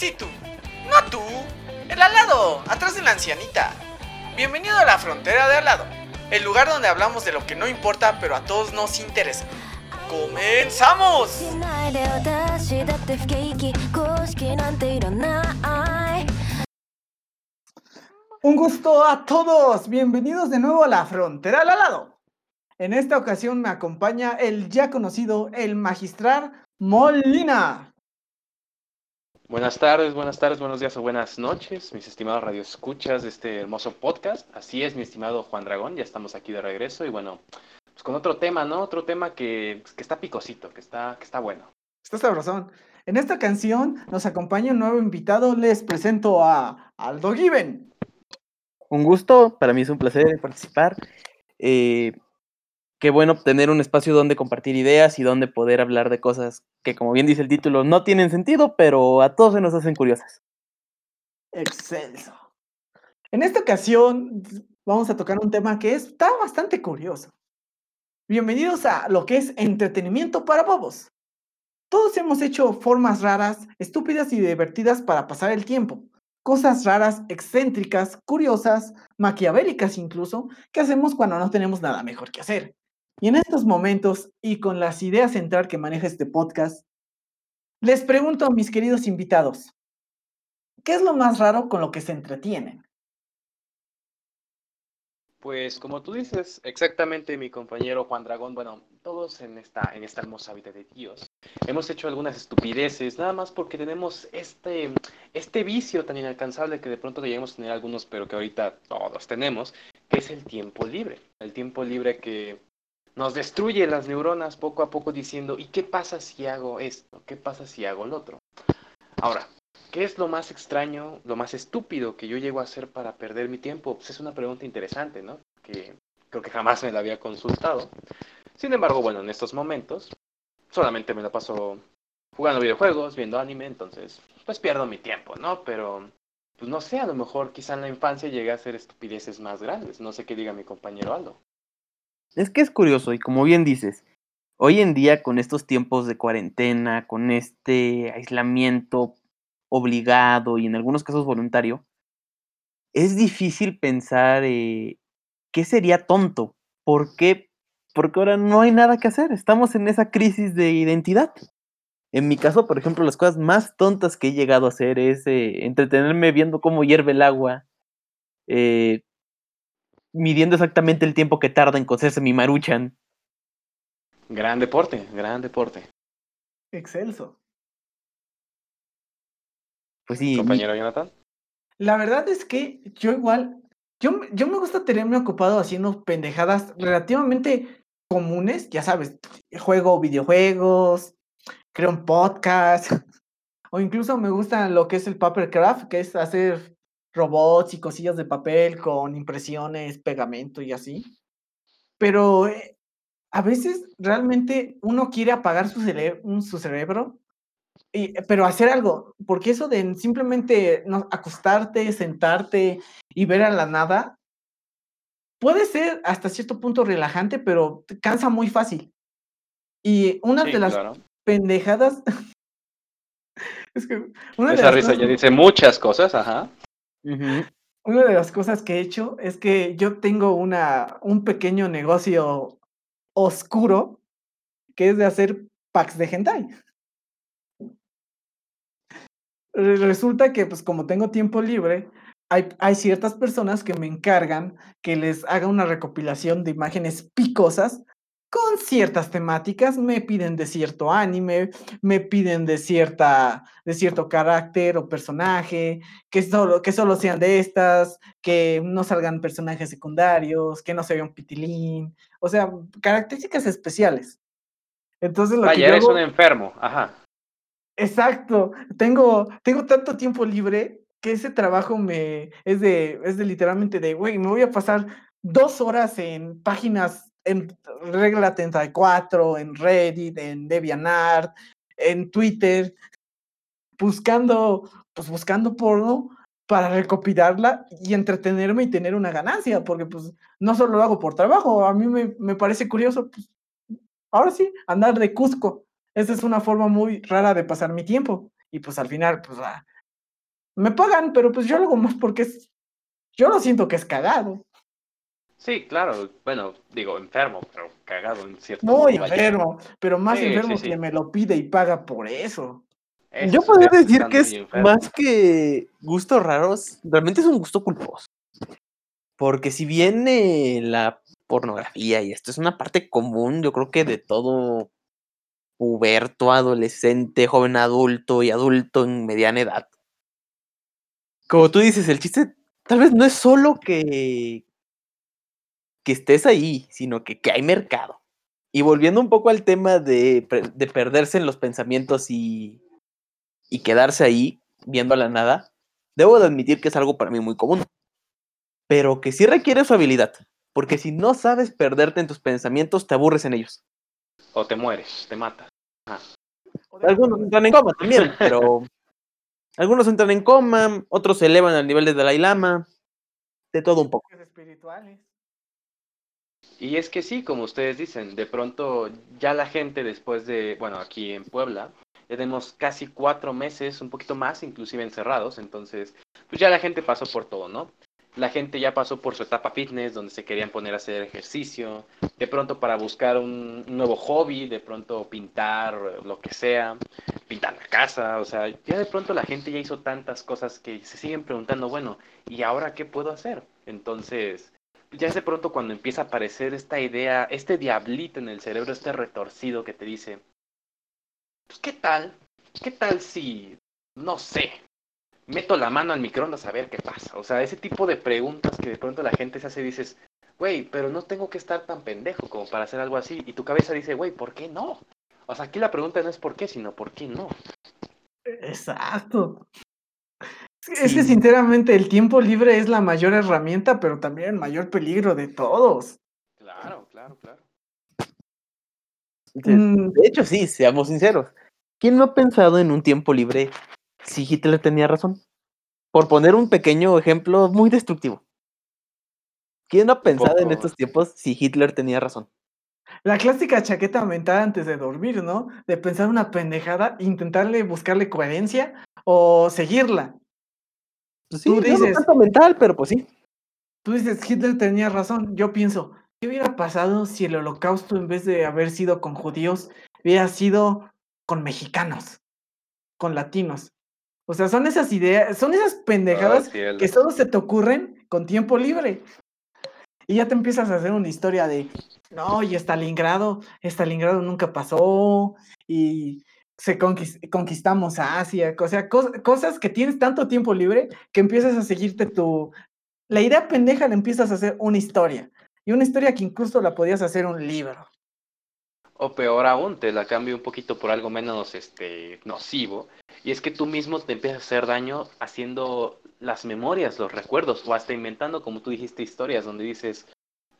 Situ. No tú. El alado, atrás de la ancianita. Bienvenido a la frontera de alado. El lugar donde hablamos de lo que no importa, pero a todos nos interesa. ¡Comenzamos! Un gusto a todos. Bienvenidos de nuevo a la frontera al alado. En esta ocasión me acompaña el ya conocido, el magistrar Molina. Buenas tardes, buenas tardes, buenos días o buenas noches, mis estimados radioescuchas de este hermoso podcast. Así es, mi estimado Juan Dragón, ya estamos aquí de regreso y bueno, pues con otro tema, ¿no? Otro tema que, que está picosito, que está, que está bueno. Está sabrosón. En esta canción nos acompaña un nuevo invitado, les presento a Aldo Given. un gusto, para mí es un placer participar. Eh, qué bueno tener un espacio donde compartir ideas y donde poder hablar de cosas que, como bien dice el título, no tienen sentido, pero a todos se nos hacen curiosas. Excelso. En esta ocasión vamos a tocar un tema que está bastante curioso. Bienvenidos a lo que es entretenimiento para bobos. Todos hemos hecho formas raras, estúpidas y divertidas para pasar el tiempo. Cosas raras, excéntricas, curiosas, maquiavélicas incluso, que hacemos cuando no tenemos nada mejor que hacer. Y en estos momentos, y con las ideas central que maneja este podcast, les pregunto a mis queridos invitados, ¿qué es lo más raro con lo que se entretienen? Pues como tú dices, exactamente mi compañero Juan Dragón, bueno, todos en esta, en esta hermosa vida de Dios, hemos hecho algunas estupideces, nada más porque tenemos este, este vicio tan inalcanzable que de pronto a tener algunos, pero que ahorita todos tenemos, que es el tiempo libre. El tiempo libre que nos destruye las neuronas poco a poco diciendo, ¿y qué pasa si hago esto? ¿Qué pasa si hago lo otro? Ahora, ¿qué es lo más extraño, lo más estúpido que yo llego a hacer para perder mi tiempo? Pues es una pregunta interesante, ¿no? Que creo que jamás me la había consultado. Sin embargo, bueno, en estos momentos solamente me la paso jugando videojuegos, viendo anime, entonces pues pierdo mi tiempo, ¿no? Pero pues no sé, a lo mejor quizá en la infancia llegué a hacer estupideces más grandes, no sé qué diga mi compañero Aldo. Es que es curioso y como bien dices, hoy en día con estos tiempos de cuarentena, con este aislamiento obligado y en algunos casos voluntario, es difícil pensar eh, qué sería tonto. ¿Por qué? Porque ahora no hay nada que hacer. Estamos en esa crisis de identidad. En mi caso, por ejemplo, las cosas más tontas que he llegado a hacer es eh, entretenerme viendo cómo hierve el agua, eh, midiendo exactamente el tiempo que tarda en cocerse mi maruchan. Gran deporte, gran deporte. Excelso. Pues sí, mi- Compañero Jonathan. La verdad es que yo igual, yo, me- yo me gusta tenerme ocupado haciendo pendejadas relativamente comunes, ya sabes, juego videojuegos, creo un podcast, o incluso me gusta lo que es el papercraft, que es hacer robots y cosillas de papel con impresiones, pegamento y así. Pero eh, a veces realmente uno quiere apagar su, cere- su cerebro y, eh, pero hacer algo, porque eso de simplemente no, acostarte, sentarte y ver a la nada, puede ser hasta cierto punto relajante, pero te cansa muy fácil. Y una Sí, de las claro. pendejadas, es que una de, Esa las risa cosas, ya dice muchas cosas, ajá. Una de las cosas que he hecho es que yo tengo una, un pequeño negocio oscuro que es de hacer packs de hentai. Re- Resulta que, pues, como tengo tiempo libre, hay, hay ciertas personas que me encargan que les haga una recopilación de imágenes picosas con ciertas temáticas. Me piden de cierto anime, me piden de, cierta, de cierto carácter o personaje, que solo, que solo sean de estas, que no salgan personajes secundarios, que no se vea un pitilín, o sea, características especiales. Entonces, lo que Vaya, yo eres hago- un enfermo, ajá. Exacto, tengo, tengo tanto tiempo libre que ese trabajo me es de, es de literalmente de, güey, me voy a pasar dos horas en páginas en Regla 34, en Reddit, en DeviantArt, en Twitter, buscando, pues buscando porno para recopilarla y entretenerme y tener una ganancia, porque pues no solo lo hago por trabajo, a mí me, me parece curioso, pues, ahora sí, andar de Cusco. Esa es una forma muy rara de pasar mi tiempo. Y pues al final, pues ah, Me pagan, pero pues yo lo hago más porque es. Yo lo siento que es cagado. Sí, claro, bueno, digo, enfermo, pero cagado en cierto Muy modo, vaya. enfermo, pero más Sí, enfermo sí. que me lo pide y paga por eso. Eso Yo podría decir que es más que gustos raros, realmente es un gusto culposo. Porque si bien eh, la pornografía y esto es una parte común, yo creo que de todo puberto, adolescente, joven adulto y adulto en mediana edad. Como tú dices, el chiste tal vez no es solo que, que estés ahí, sino que, que hay mercado. Y volviendo un poco al tema de, de perderse en los pensamientos y, y quedarse ahí viendo a la nada, debo de admitir que es algo para mí muy común. Pero que sí requiere su habilidad. Porque si no sabes perderte en tus pensamientos, te aburres en ellos. O te mueres, te matas. Algunos entran en coma también, pero algunos entran en coma, otros se elevan al nivel de Dalai Lama, de todo un poco. espirituales. Y es que sí, como ustedes dicen, de pronto ya la gente después de, bueno, aquí en Puebla, ya tenemos casi cuatro meses, un poquito más, inclusive encerrados, entonces, pues ya la gente pasó por todo, ¿no? La gente ya pasó por su etapa fitness, donde se querían poner a hacer ejercicio, de pronto para buscar un, nuevo hobby, de pronto pintar, lo que sea, pintar la casa, o sea, ya de pronto la gente ya hizo tantas cosas que se siguen preguntando, bueno, ¿y ahora qué puedo hacer? Entonces, ya es de pronto cuando empieza a aparecer esta idea, este diablito en el cerebro, este retorcido que te dice, pues qué tal, qué tal si, no sé, meto la mano al microondas a ver qué pasa. O sea, ese tipo de preguntas que de pronto la gente se hace y dices, güey, pero no tengo que estar tan pendejo como para hacer algo así. Y tu cabeza dice, güey, ¿por qué no? O sea, aquí la pregunta no es por qué, sino por qué no. Exacto. Es que- Es que Sí. sinceramente el tiempo libre es la mayor herramienta, pero también el mayor peligro de todos. Claro, claro, claro. Entonces, Mm, De hecho, sí, seamos sinceros. ¿Quién no ha pensado en un tiempo libre si Hitler tenía razón? Por poner un pequeño ejemplo muy destructivo. ¿Quién no ha pensado en estos tiempos si Hitler tenía razón? La clásica chaqueta mental antes de dormir, ¿no? De pensar una pendejada, intentarle buscarle coherencia o seguirla. Pues sí, Tú no dices- tanto mental, pero pues sí. Tú dices, Hitler tenía razón. Yo pienso, ¿qué hubiera pasado si el holocausto, en vez de haber sido con judíos, hubiera sido con mexicanos, con latinos? O sea, son esas ideas, son esas pendejadas Oh, que solo se te ocurren con tiempo libre. Y ya te empiezas a hacer una historia de, no, y Stalingrado, Stalingrado nunca pasó, y se conquis- conquistamos Asia, o sea, cos- cosas que tienes tanto tiempo libre que empiezas a seguirte tu... La idea pendeja la empiezas a hacer una historia, y una historia que incluso la podías hacer un libro. O peor aún, te la cambio un poquito por algo menos este nocivo. Y es que tú mismo te empiezas a hacer daño haciendo las memorias, los recuerdos, o hasta inventando, como tú dijiste, historias donde dices,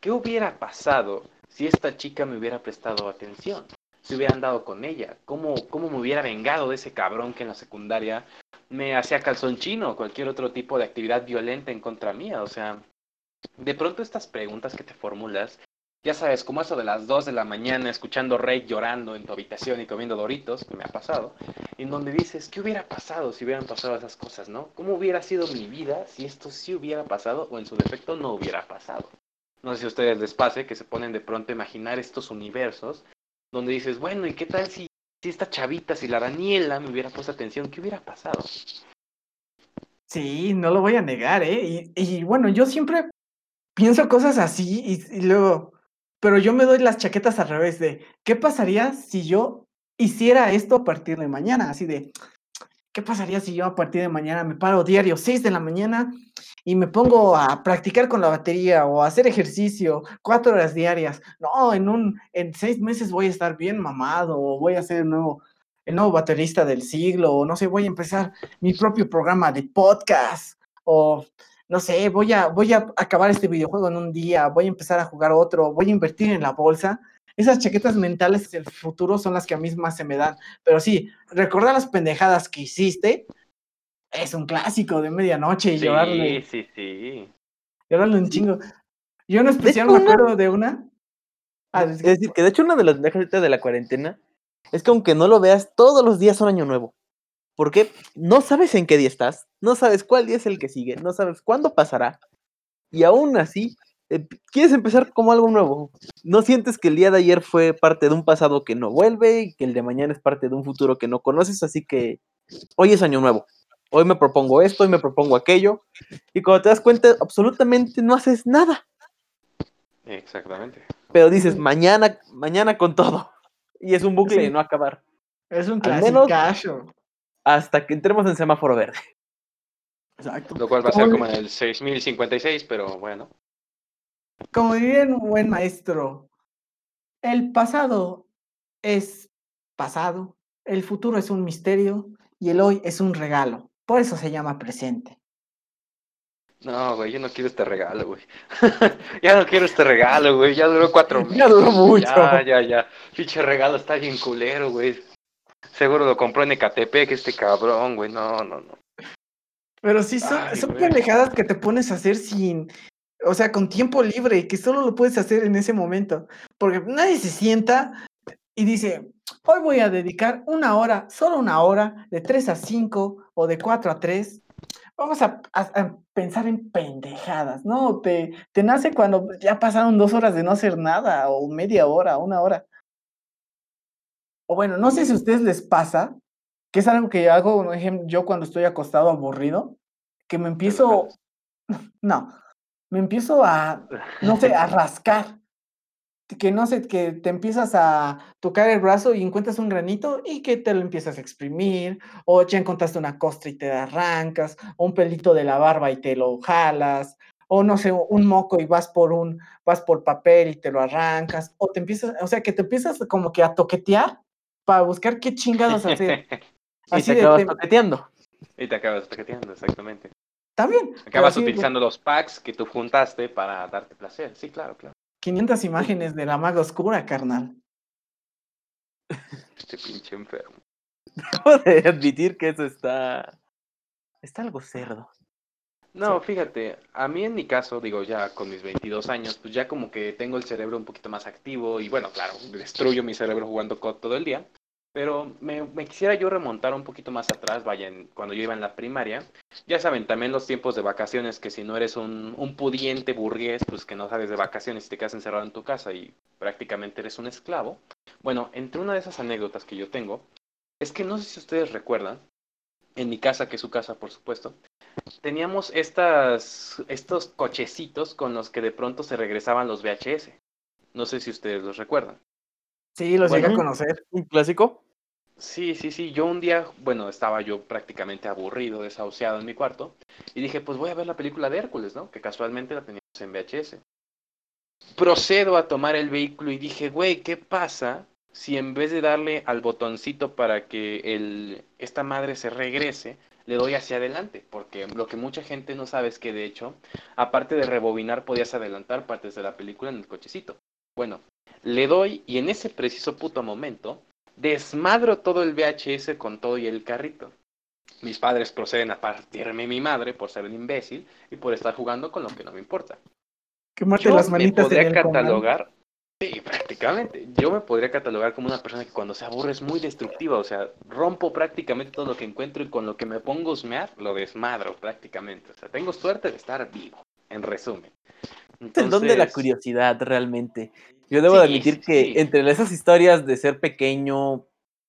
¿qué hubiera pasado si esta chica me hubiera prestado atención? Si hubiera andado con ella, ¿cómo, cómo me hubiera vengado de ese cabrón que en la secundaria me hacía calzón chino o cualquier otro tipo de actividad violenta en contra mía? O sea, de pronto estas preguntas que te formulas ya sabes, como eso de las 2 de la mañana, escuchando Rey llorando en tu habitación y comiendo doritos, que me ha pasado, en donde dices, ¿qué hubiera pasado si hubieran pasado esas cosas, no? ¿Cómo hubiera sido mi vida si esto sí hubiera pasado o en su defecto no hubiera pasado? No sé si a ustedes les pase que se ponen de pronto a imaginar estos universos donde dices, bueno, ¿y qué tal si, si esta chavita, si la Daniela me hubiera puesto atención, qué hubiera pasado? Sí, no lo voy a negar, ¿eh? Y, bueno, yo siempre pienso cosas así y, y luego, pero yo me doy las chaquetas al revés de, ¿qué pasaría si yo hiciera esto a partir de mañana? Así de, ¿qué pasaría si yo a partir de mañana me paro diario 6 de la mañana y me pongo a practicar con la batería o a hacer ejercicio cuatro horas diarias? No, en un, en seis meses voy a estar bien mamado o voy a ser el nuevo, el nuevo baterista del siglo o no sé, voy a empezar mi propio programa de podcast o no sé, voy a, voy a acabar este videojuego en un día, voy a empezar a jugar otro, voy a invertir en la bolsa. Esas chaquetas mentales del futuro son las que a mí más se me dan. Pero sí, recordar las pendejadas que hiciste es un clásico de medianoche y Sí, llorarle, sí, sí. llorarle un chingo. Yo en especial hecho, me una- acuerdo de una. Ah, Es decir, que de hecho una de las ventajas de la cuarentena es que aunque no lo veas, todos los días son año nuevo. Porque no sabes en qué día estás, no sabes cuál día es el que sigue, no sabes cuándo pasará. Y aún así, eh, quieres empezar como algo nuevo. No sientes que el día de ayer fue parte de un pasado que no vuelve y que el de mañana es parte de un futuro que no conoces, así que hoy es año nuevo. Hoy me propongo esto, hoy me propongo aquello. Y cuando te das cuenta, absolutamente no haces nada. Exactamente. Pero dices, mañana, mañana con todo. Y es un bucle Sí. de no acabar. Es un clasicazo. Hasta que entremos en semáforo verde. Exacto. Lo cual va a Como ser como en el 6056, pero bueno. Como diría un buen maestro, el pasado es pasado, el futuro es un misterio y el hoy es un regalo. Por eso se llama presente. No, güey, yo no quiero este regalo, güey. ya no quiero este regalo, güey. Ya duró cuatro meses. Ya duró mucho. Ya, ya, ya. Pinche regalo está bien culero, güey. Seguro lo compró en Ecatepec este cabrón, güey. No, no, no. Pero sí son, Ay, son pendejadas que te pones a hacer sin, o sea, con tiempo libre, que solo lo puedes hacer en ese momento. Porque nadie se sienta y dice, hoy voy a dedicar una hora, solo una hora, de 3 a 5 o de 4 a 3. Vamos a, a- a pensar en pendejadas, ¿no? Te, te nace cuando ya pasaron dos horas de no hacer nada, o media hora, una hora. O bueno, no sé si a ustedes les pasa, que es algo que hago, por ejemplo, yo cuando estoy acostado aburrido, que me empiezo, no, me empiezo a, no sé, a rascar. Que no sé, que te empiezas a tocar el brazo y encuentras un granito y que te lo empiezas a exprimir, o ya encontraste una costra y te la arrancas, o un pelito de la barba y te lo jalas, o no sé, un moco y vas por un, vas por papel y te lo arrancas, o te empiezas, o sea, que te empiezas como que a toquetear para buscar qué chingados hacer. Y Así te acabas te- toqueteando. y te acabas toqueteando, exactamente. También. Acabas así, utilizando los packs que tú juntaste para darte placer. Sí, claro, claro. 500 imágenes de la maga oscura, carnal. Este pinche enfermo. Debo de admitir que eso está. Está algo cerdo. No, fíjate, a mí en mi caso, digo, ya con mis 22 años, pues ya como que tengo el cerebro un poquito más activo y bueno, claro, destruyo mi cerebro jugando COD todo el día, pero me, quisiera yo remontar un poquito más atrás, vaya, en- cuando yo iba en la primaria, ya saben, también los tiempos de vacaciones, que si no eres un, un pudiente burgués, pues que no sales de vacaciones y te quedas encerrado en tu casa y prácticamente eres un esclavo. Bueno, entre una de esas anécdotas que yo tengo, es que no sé si ustedes recuerdan, en mi casa, que es su casa, por supuesto, teníamos estas, estos cochecitos con los que de pronto se regresaban los VHS. No sé si ustedes los recuerdan. Sí, los llegué a Bueno. conocer. Un clásico. Sí, sí, sí. Yo un día, bueno, estaba yo prácticamente aburrido, desahuciado en mi cuarto, y dije, pues voy a ver la película de Hércules, ¿no? Que casualmente la teníamos en VHS. Procedo a tomar el vehículo y dije, güey, ¿qué pasa si en vez de darle al botoncito para que el, esta madre se regrese, le doy hacia adelante? Porque lo que mucha gente no sabe es que de hecho, aparte de rebobinar, podías adelantar partes de la película en el cochecito. Bueno, le doy y en ese preciso puto momento desmadro todo el VHS con todo y el carrito. Mis padres proceden a partirme mi madre por ser un imbécil y por estar jugando con lo que no me importa. Quemarte Yo las me manitas en podría catalogar, sí, prácticamente, yo me podría catalogar como una persona que cuando se aburre es muy destructiva, o sea, rompo prácticamente todo lo que encuentro y con lo que me pongo a husmear, lo desmadro prácticamente. O sea, tengo suerte de estar vivo, en resumen. Es el don de la Entonces, curiosidad, realmente. Yo debo Sí, admitir que sí. entre esas historias de ser pequeño,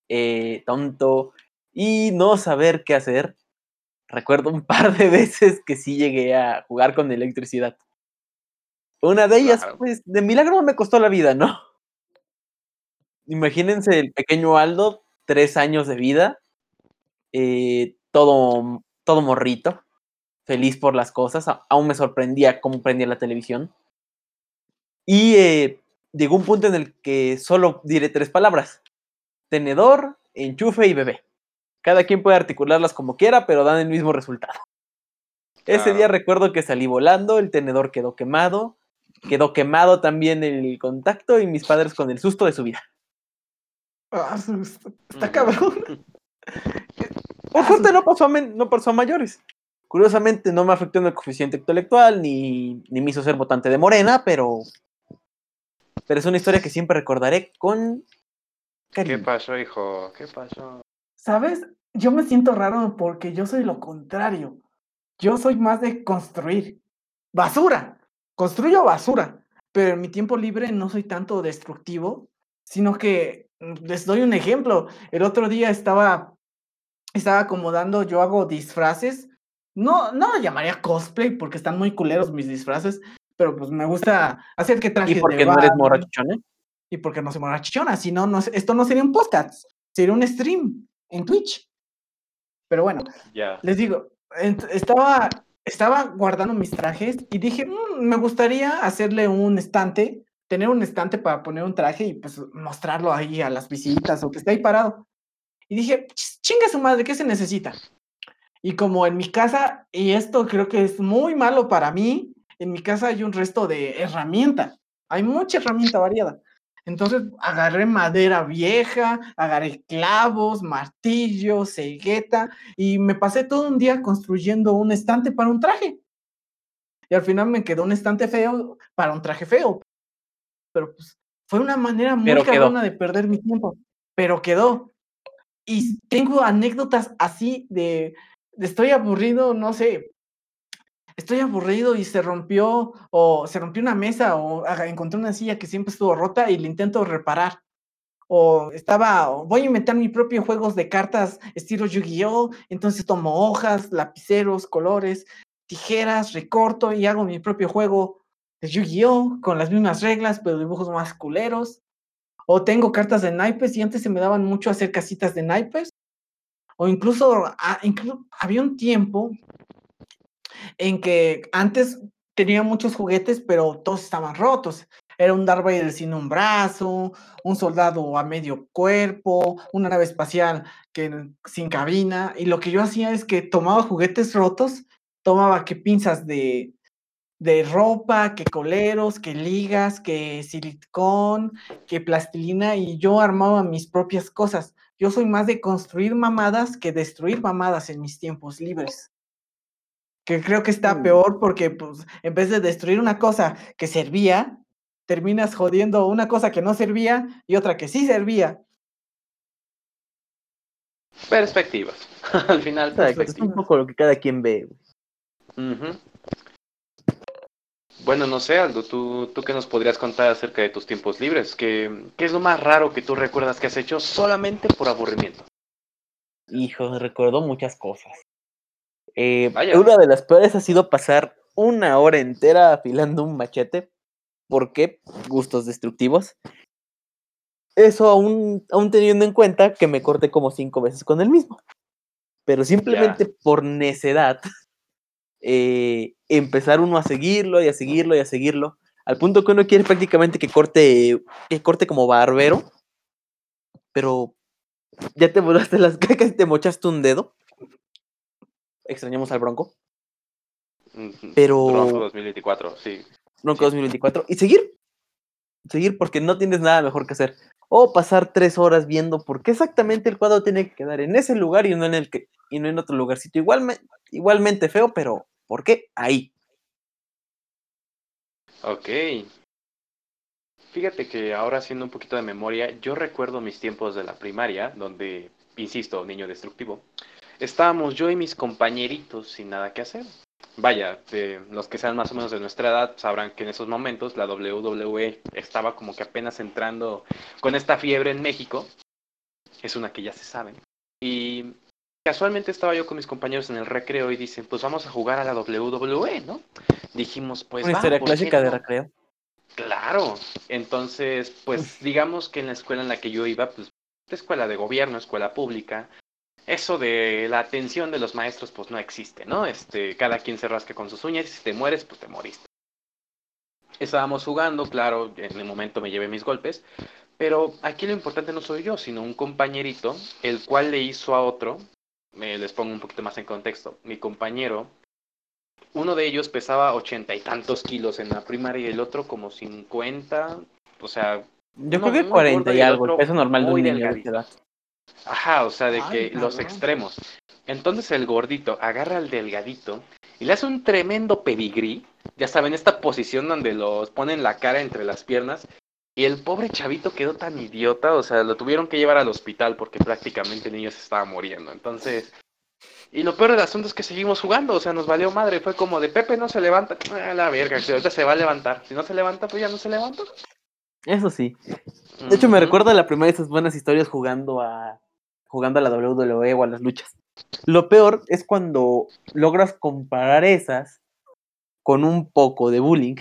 eh, tonto y no saber qué hacer, recuerdo un par de veces que sí llegué a jugar con electricidad. Una de ellas, Claro. pues, de milagro me costó la vida, ¿no? Imagínense el pequeño Aldo, tres años de vida, eh, todo, todo morrito, feliz por las cosas, aún me sorprendía cómo prendía la televisión. Y eh, llegó un punto en el que solo diré tres palabras. Tenedor, enchufe y bebé. Cada quien puede articularlas como quiera, pero dan el mismo resultado. Ese día recuerdo que salí volando, el tenedor quedó quemado, quedó quemado también el contacto y mis padres con el susto de su vida. Ah, está, cabrón. Por Ah, suerte su- no pasó, a no pasó a mayores. Curiosamente no me afectó en el coeficiente intelectual ni, ni me hizo ser votante de Morena, pero, pero es una historia que siempre recordaré con ¿Qué pasó, hijo? ¿Qué pasó? ¿Sabes? yo me siento raro porque yo soy lo contrario. Yo soy más de construir. Basura. Construyo basura. Pero en mi tiempo libre no soy tanto destructivo, sino que mm, les doy un ejemplo. El otro día estaba, estaba acomodando, yo hago disfraces. No, no lo llamaría cosplay porque están muy culeros mis disfraces, pero pues me gusta hacer que trajes ¿Y por de qué no eres morachona? y porque no se muera chichona, si no, no, esto no sería un podcast, sería un stream en Twitch. Pero bueno, Ya. les digo, estaba, estaba guardando mis trajes y dije, "Mm, me gustaría hacerle un estante, tener un estante para poner un traje y pues mostrarlo ahí a las visitas o que esté ahí parado. Y dije, "Ch- chinga su madre, ¿qué se necesita? Y como en mi casa, y esto creo que es muy malo para mí, en mi casa hay un resto de herramienta. Hay mucha herramienta variada. Entonces agarré madera vieja, agarré clavos, martillo, cegueta y me pasé todo un día construyendo un estante para un traje. Y al final me quedó un estante feo para un traje feo. Pero pues fue una manera muy cabrona de perder mi tiempo. Pero quedó. Y tengo anécdotas así de estoy aburrido, no sé, estoy aburrido y se rompió o se rompió una mesa o encontré una silla que siempre estuvo rota y la intento reparar. O estaba, o voy a inventar mi propio juegos de cartas estilo Yu-Gi-Oh! Entonces tomo hojas, lapiceros, colores, tijeras, recorto y hago mi propio juego de Yu-Gi-Oh! con las mismas reglas, pero dibujos más culeros. O tengo cartas de naipes y antes se me daban mucho hacer casitas de naipes. O incluso, inclu- había un tiempo en que antes tenía muchos juguetes, pero todos estaban rotos. Era un Darth Vader sin un brazo, un soldado a medio cuerpo, una nave espacial que, sin cabina. Y lo que yo hacía es que tomaba juguetes rotos, tomaba que pinzas de, de ropa, que coleros, que ligas, que silicón, que plastilina, y yo armaba mis propias cosas. Yo soy más de construir mamadas que destruir mamadas en mis tiempos libres. Que creo que está Mm. peor porque, pues, en vez de destruir una cosa que servía, terminas jodiendo una cosa que no servía y otra que sí servía. Perspectivas. Al final, es un poco lo que cada quien ve. Ujú. Bueno, no sé, Aldo, ¿tú, ¿tú qué nos podrías contar acerca de tus tiempos libres? ¿Qué, qué es lo más raro que tú recuerdas que has hecho solamente por aburrimiento? Hijo, recuerdo muchas cosas. Eh, una de las peores ha sido pasar una hora entera afilando un machete. ¿Por qué? Gustos destructivos. Eso aún, aún teniendo en cuenta que me corté como cinco veces con el mismo. Pero simplemente por necedad, eh, empezar uno a seguirlo y a seguirlo y a seguirlo, al punto que uno quiere prácticamente que corte, que corte como barbero, pero ya te volaste las cacas y te mochaste un dedo. Extrañamos al Bronco. Pero- Bronco 2024, sí. Bronco Sí. 2024. Y seguir. Seguir porque no tienes nada mejor que hacer. O pasar tres horas viendo por qué exactamente el cuadro tiene que quedar en ese lugar y no en el que, y no en otro lugarcito. Igualmente, igualmente feo, pero ¿por qué? Ahí. Ok. Fíjate que ahora haciendo un poquito de memoria, yo recuerdo mis tiempos de la primaria, donde, insisto, niño destructivo, estábamos yo y mis compañeritos sin nada que hacer. Vaya, los que sean más o menos de nuestra edad sabrán que en esos momentos la WWE estaba como que apenas entrando con esta fiebre en México. Es una que ya se sabe. Y casualmente estaba yo con mis compañeros en el recreo y dicen, pues vamos a jugar a la WWE, ¿no? Dijimos, pues Una va, historia ¿por qué clásica de recreo. Claro, entonces, pues digamos que en la escuela en la que yo iba, pues escuela de gobierno, escuela pública, eso de la atención de los maestros, pues no existe, ¿no? Este, cada quien se rasca con sus uñas y si te mueres, pues te moriste. Estábamos jugando, claro, en el momento me llevé mis golpes, pero aquí lo importante no soy yo, sino un compañerito, el cual le hizo a otro, me les pongo un poquito más en contexto, mi compañero, uno de ellos pesaba ochenta y tantos kilos en la primaria y el otro como cincuenta, o sea, Yo Uno creo que muy 40 gordo y algo, el peso normal de un muy niño de edad. Ajá, o sea, de Ay, que los extremos. Entonces el gordito agarra al delgadito y le hace un tremendo pedigrí. Ya saben, esta posición donde los ponen la cara entre las piernas Y el pobre chavito quedó tan idiota, o sea, lo tuvieron que llevar al hospital porque prácticamente el niño se estaba muriendo. Entonces, y lo peor del asunto es que seguimos jugando, o sea, nos valió madre. Fue como de Pepe no se levanta, a la verga, que ahorita se va a levantar. Si no se levanta, pues ya no se levanta. Eso sí. De hecho, me Ujú. recuerda la primera de esas buenas historias jugando a jugando a la WWE o a las luchas. Lo peor es cuando logras comparar esas con un poco de bullying.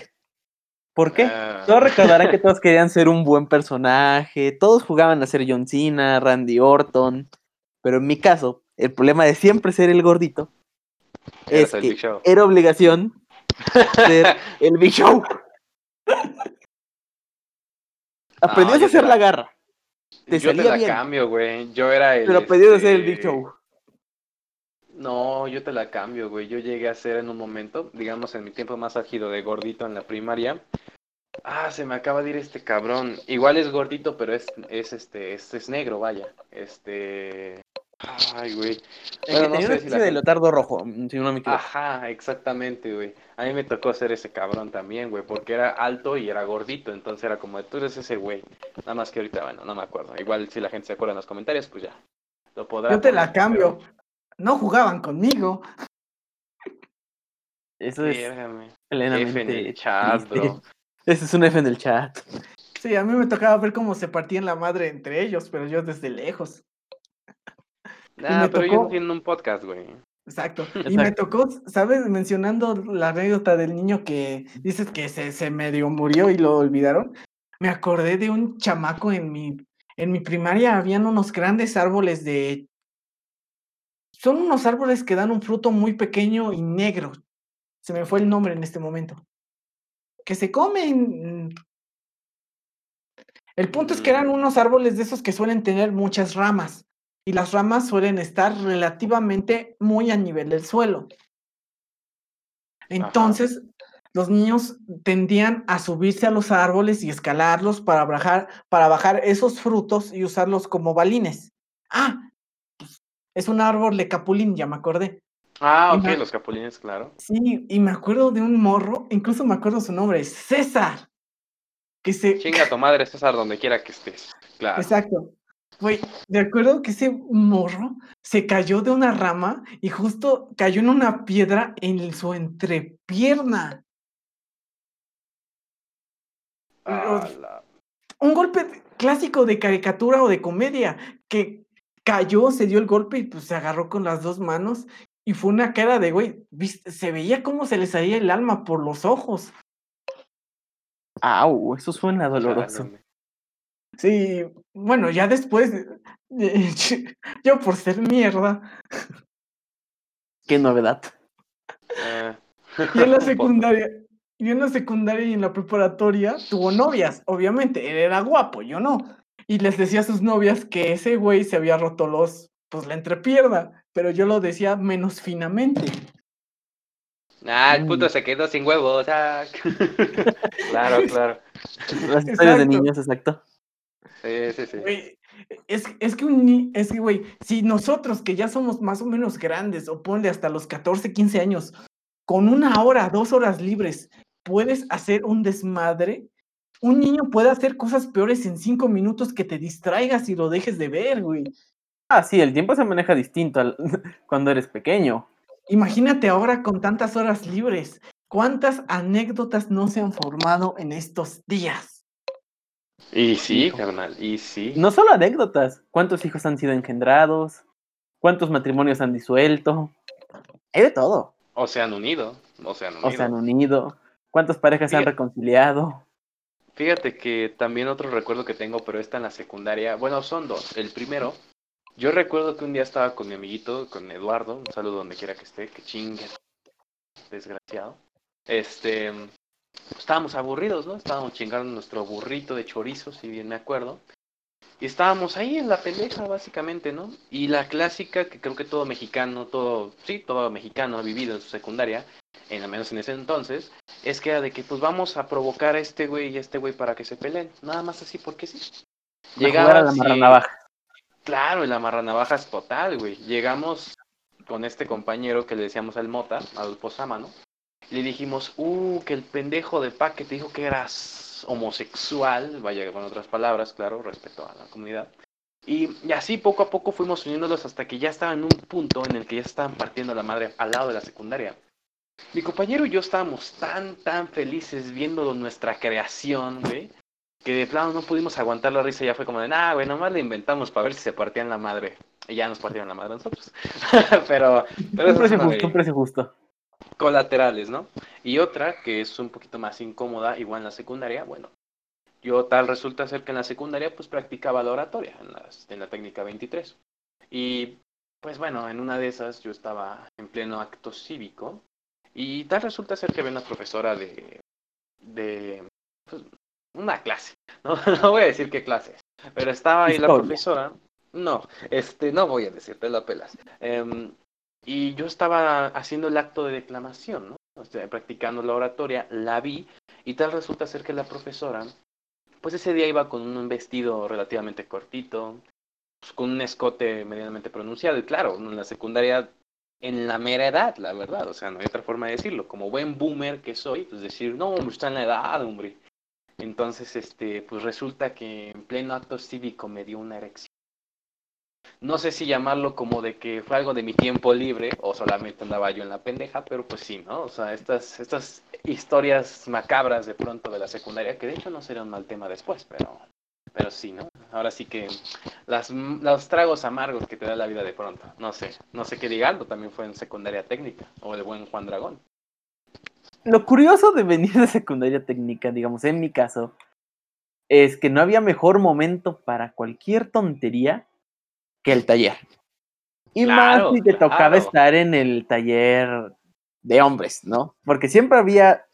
¿Por qué? Ah. Todos recordarán que todos querían ser un buen personaje, todos jugaban a ser John Cena, Randy Orton, pero en mi caso, el problema de siempre ser el gordito Eres es que era obligación ser el Big Show. Aprendías yo a hacer te la la- garra, te Yo te salía la bien. cambio, güey. Yo era el. pero aprendías a hacer el este, Big Show. No, yo te la cambio, güey. Yo llegué a ser en un momento, digamos en mi tiempo más álgido de gordito en la primaria. Ah, se me acaba de ir este cabrón. Igual es gordito, pero es, es este, es, es negro, vaya. Este. Ay, güey. El Bueno, no sé una si la de leotardo rojo, si no me equivoco. Ajá, exactamente, güey. A mí me tocó ser ese cabrón también, güey, porque era alto y era gordito, entonces era como, tú eres ese güey. Nada más que ahorita, bueno, no me acuerdo. Igual si la gente se acuerda en los comentarios, pues ya. Lo podrá Yo te la cambio. pero- No jugaban conmigo. Eso es. F plenamente en el chat, bro. Ese es un F en el chat. Sí, a mí me tocaba ver cómo se partían la madre entre ellos, pero yo desde lejos. Nah, me pero tocó- tienen un podcast, güey. Exacto. Y me tocó, ¿sabes? Mencionando la anécdota del niño que dices que se, se medio murió y lo olvidaron. Me acordé de un chamaco en mi, en mi primaria, habían unos grandes árboles de... Son unos árboles que dan un fruto muy pequeño y negro. Se me fue el nombre en este momento. Que se comen. El punto es que eran Mm. unos árboles de esos que suelen tener muchas ramas. Y las ramas suelen estar relativamente muy a nivel del suelo. Entonces, los niños tendían a subirse a los árboles y escalarlos para bajar, para bajar esos frutos y usarlos como balines. Ah, es un árbol de capulín, ya me acordé. Ah, ok, me- los capulines, claro. Sí, y me acuerdo de un morro, incluso me acuerdo su nombre, César. Que se, Chinga tu madre, César, donde quiera que estés. Claro. Exacto. Güey, de acuerdo que ese morro se cayó de una rama y justo cayó en una piedra en su entrepierna. Ah, la- Un golpe clásico de caricatura o de comedia, que cayó, se dio el golpe y pues se agarró con las dos manos y fue una cara de, güey, ¿viste? se veía cómo se le salía el alma por los ojos. Au, eso suena doloroso. Sí, bueno, ya después, yo por ser mierda, Qué novedad. Eh, Y en la secundaria, y en la secundaria y en la preparatoria tuvo novias, obviamente, él era guapo, yo no. Y les decía a sus novias que ese güey se había roto los, pues la entrepierna, pero yo lo decía menos finamente. Ah, el Mm. puto se quedó sin huevos. ah. claro, claro. Las historias de niños, exacto. Sí, sí, sí. Güey, es, es que un es que, güey, si nosotros que ya somos más o menos grandes, o ponle hasta los 14, 15 años, con una hora, dos horas libres, puedes hacer un desmadre, un niño puede hacer cosas peores en cinco minutos que te distraigas y lo dejes de ver, güey. Ah, sí, el tiempo se maneja distinto al- cuando eres pequeño. Imagínate ahora con tantas horas libres, cuántas anécdotas no se han formado en estos días. Y sí, Hijo. carnal, y sí. No solo anécdotas. ¿Cuántos hijos han sido engendrados? ¿Cuántos matrimonios han disuelto? Hay de todo. O se han unido. O se han unido. O se han unido. ¿Cuántas parejas se han reconciliado? Fíjate que también otro recuerdo que tengo, pero está en la secundaria. Bueno, son dos. El primero, yo recuerdo que un día estaba con mi amiguito, con Eduardo, un saludo donde quiera que esté, que chingue, desgraciado. Este, estábamos aburridos, ¿no? Estábamos chingando nuestro burrito de chorizo, si bien me acuerdo. Y estábamos ahí en la pendeja, básicamente, ¿no? Y la clásica que creo que todo mexicano, todo, sí, todo mexicano ha vivido en su secundaria, en al menos en ese entonces, es que era de que pues vamos a provocar a este güey y a este güey para que se peleen. Nada más así porque sí. A jugar a la y- marranavaja. Claro, y la marranavaja es total, güey. Llegamos con este compañero que le decíamos al Mota, al Posama, ¿no? Le dijimos, uh, que el pendejo de Pac que te dijo que eras homosexual, vaya con otras palabras, claro, respecto a la comunidad. Y, y así poco a poco fuimos uniéndolos hasta que ya estaban en un punto en el que ya estaban partiendo la madre al lado de la secundaria. Mi compañero y yo estábamos tan, tan felices viendo nuestra creación, güey, que de plano no pudimos aguantar la risa. Ya fue como de, nah, güey, nomás le inventamos para ver si se partían la madre. Y ya nos partieron la madre a nosotros. pero, pero Un precio justo, un precio justo. colaterales, ¿no? Y otra que es un poquito más incómoda, igual en la secundaria, bueno, yo tal resulta ser que en la secundaria pues practicaba la oratoria en, las- en la técnica 23. Y pues bueno, en una de esas yo estaba en pleno acto cívico y tal resulta ser que había una profesora de, de pues, una clase, ¿no? no voy a decir qué clase, es, pero estaba ahí la profesora, no, este, no voy a decirte la pelas. Em, y yo estaba haciendo el acto de declamación, ¿no? O sea, practicando la oratoria, la vi y tal resulta ser que la profesora, pues ese día iba con un vestido relativamente cortito, pues, con un escote medianamente pronunciado y claro, en la secundaria en la mera edad, la verdad, o sea, no hay otra forma de decirlo. Como buen boomer que soy, pues decir, no, hombre, está en la edad, hombre. Entonces, este, pues resulta que en pleno acto cívico me dio una erección. No sé si llamarlo como de que fue algo de mi tiempo libre o solamente andaba yo en la pendeja, pero pues sí, ¿no? O sea, estas, estas historias macabras de pronto de la secundaria, que de hecho no sería un mal tema después, pero, pero sí, ¿no? Ahora sí que las, los tragos amargos que te da la vida de pronto, no sé, no sé qué digarlo, también fue en secundaria técnica, o el buen Juan Dragón. Lo curioso de venir de secundaria técnica, digamos, en mi caso, es que no había mejor momento para cualquier tontería que el taller. Y Claro, más si te tocaba estar en el taller de hombres, ¿no? Porque siempre había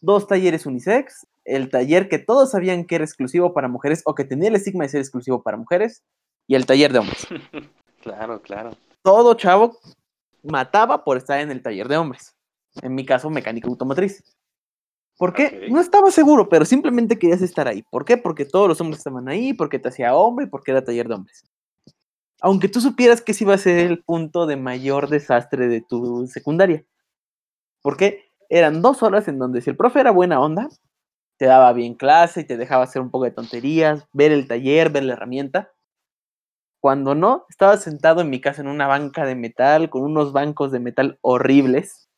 dos talleres unisex, el taller que todos sabían que era exclusivo para mujeres o que tenía el estigma de ser exclusivo para mujeres, y el taller de hombres. Claro, claro. Todo chavo mataba por estar en el taller de hombres. En mi caso, mecánica automotriz. ¿Por qué? No estaba seguro, pero simplemente querías estar ahí. ¿Por qué? Porque todos los hombres estaban ahí, porque te hacía hombre y porque era taller de hombres. Aunque tú supieras que ese iba a ser el punto de mayor desastre de tu secundaria. Porque eran dos horas en donde si el profe era buena onda, te daba bien clase y te dejaba hacer un poco de tonterías, ver el taller, ver la herramienta. Cuando no, estaba sentado en mi casa en una banca de metal, con unos bancos de metal horribles,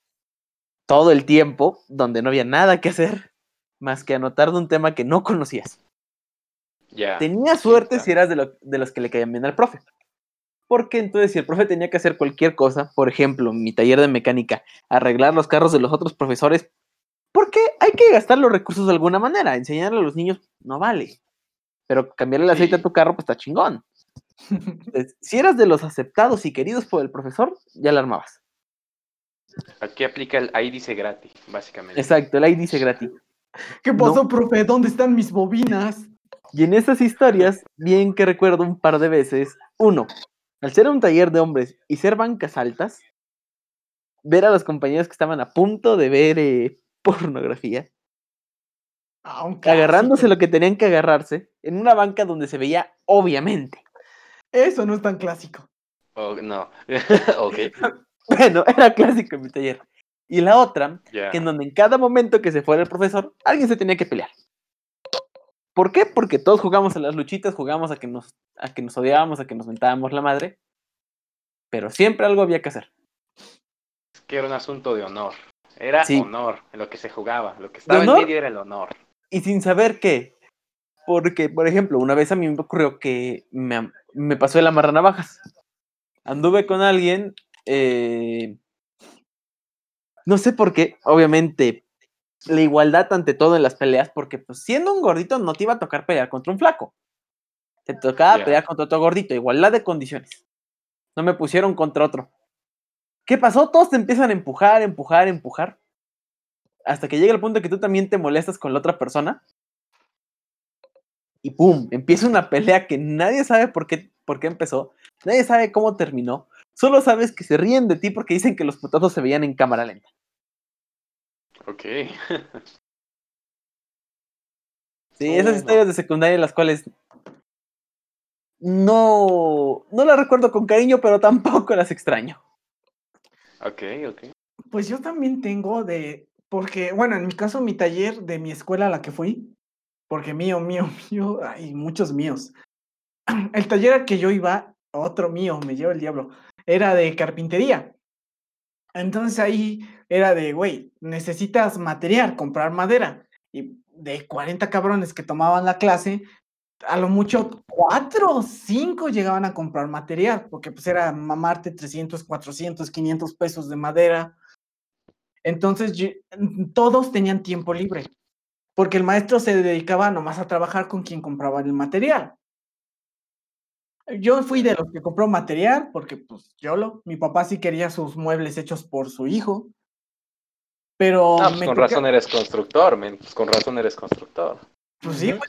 todo el tiempo, donde no había nada que hacer más que anotar de un tema que no conocías. Ya. Tenía suerte si eras de, lo- de los que le caían bien al profe. Porque entonces si el profe tenía que hacer cualquier cosa, por ejemplo, mi taller de mecánica, arreglar los carros de los otros profesores, porque hay que gastar los recursos de alguna manera. Enseñarle a los niños no vale. Pero cambiarle el aceite Sí. a tu carro, pues está chingón. Entonces, si eras de los aceptados y queridos por el profesor, ya la armabas. Aquí aplica el ahí dice gratis, básicamente. Exacto, el ahí dice gratis. ¿Qué pasó, profe? ¿Dónde están mis bobinas? Y en esas historias, bien que recuerdo un par de veces, uno, al ser un taller de hombres y ser bancas altas, ver a los compañeros que estaban a punto de ver eh, pornografía, Agarrándose clásico. lo que tenían que agarrarse, en una banca donde se veía obviamente. Eso no es tan clásico. Oh, no. ok. Bueno, era clásico en mi taller. Y la otra, que en donde en cada momento que se fuera el profesor, alguien se tenía que pelear. ¿Por qué? Porque todos jugamos a las luchitas, jugamos a que nos, a que nos odiábamos, a que nos mentábamos la madre. Pero siempre algo había que hacer. Es que era un asunto de honor. Era Sí. honor en lo que se jugaba. Lo que estaba en medio era el honor. Y sin saber qué. Porque, por ejemplo, una vez a mí me ocurrió que me, me pasó el amarranavajas. Anduve con alguien. eh, no sé por qué. Obviamente, la igualdad ante todo en las peleas. Porque, pues, siendo un gordito, no te iba a tocar pelear contra un flaco. Te tocaba pelear contra otro gordito. Igualdad de condiciones. No me pusieron contra otro. ¿Qué pasó? Todos te empiezan a empujar, empujar, empujar. Hasta que llega el punto que tú también te molestas con la otra persona. Y ¡pum! Empieza una pelea que nadie sabe por qué, por qué empezó. Nadie sabe cómo terminó. Solo sabes que se ríen de ti porque dicen que los putazos se veían en cámara lenta. Ok. Sí, esas historias no. de secundaria las cuales no, no las recuerdo con cariño, pero tampoco las extraño. Ok, ok. Pues yo también tengo de. Porque, bueno, en mi caso, mi taller de mi escuela a la que fui, porque mío, mío, mío, hay muchos míos. El taller al que yo iba, otro mío, me lleva el diablo, era de carpintería. Entonces ahí era de, güey, necesitas material, comprar madera. Y de 40 cabrones que tomaban la clase, a lo mucho cuatro o cinco llegaban a comprar material, porque pues era mamarte 300, 400, 500 pesos de madera. Entonces ye- todos tenían tiempo libre, porque el maestro se dedicaba nomás a trabajar con quien compraba el material. Yo fui de los que compró material, porque pues yo lo, mi papá sí quería sus muebles hechos por su hijo. Pero Ah, pues me con toca- razón eres constructor, men. Pues con razón eres constructor. Pues sí, güey,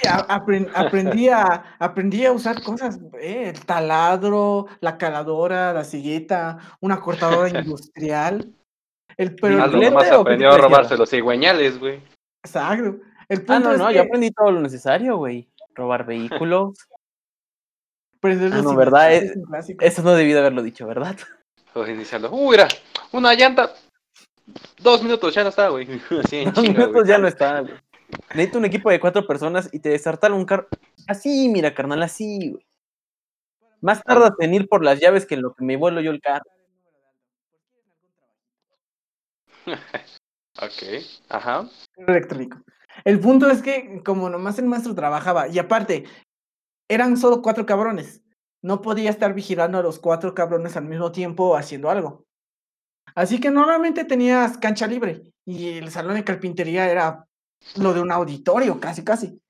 aprendí, a, aprendí a usar cosas, eh, el taladro, la caladora, la sigueta, una cortadora industrial. El, pero el Aldo ¿Bicicleta nomás o qué aprendió a robarse los cigüeñales, güey. exacto. El Ah, punto no, es no, que yo aprendí todo lo necesario, güey. Robar vehículos. prender Ah, no, ¿verdad? Eh, es. Eso no debí de haberlo dicho, ¿verdad? Todos iniciando. Uy, mira, una llanta. Dos minutos, ya no está, güey. Así en Dos chinga, minutos güey. ya no está, güey. Necesito un equipo de cuatro personas y te desartan un carro. Así, mira, carnal, así, güey. Más tardas en ir por las llaves que en lo que me vuelo yo el carro. Ok, ajá. electrónico. El punto es que como nomás el maestro trabajaba, y aparte, eran solo cuatro cabrones. No podía estar vigilando a los cuatro cabrones al mismo tiempo haciendo algo. Así que normalmente tenías cancha libre y el salón de carpintería era lo de un auditorio, casi, casi.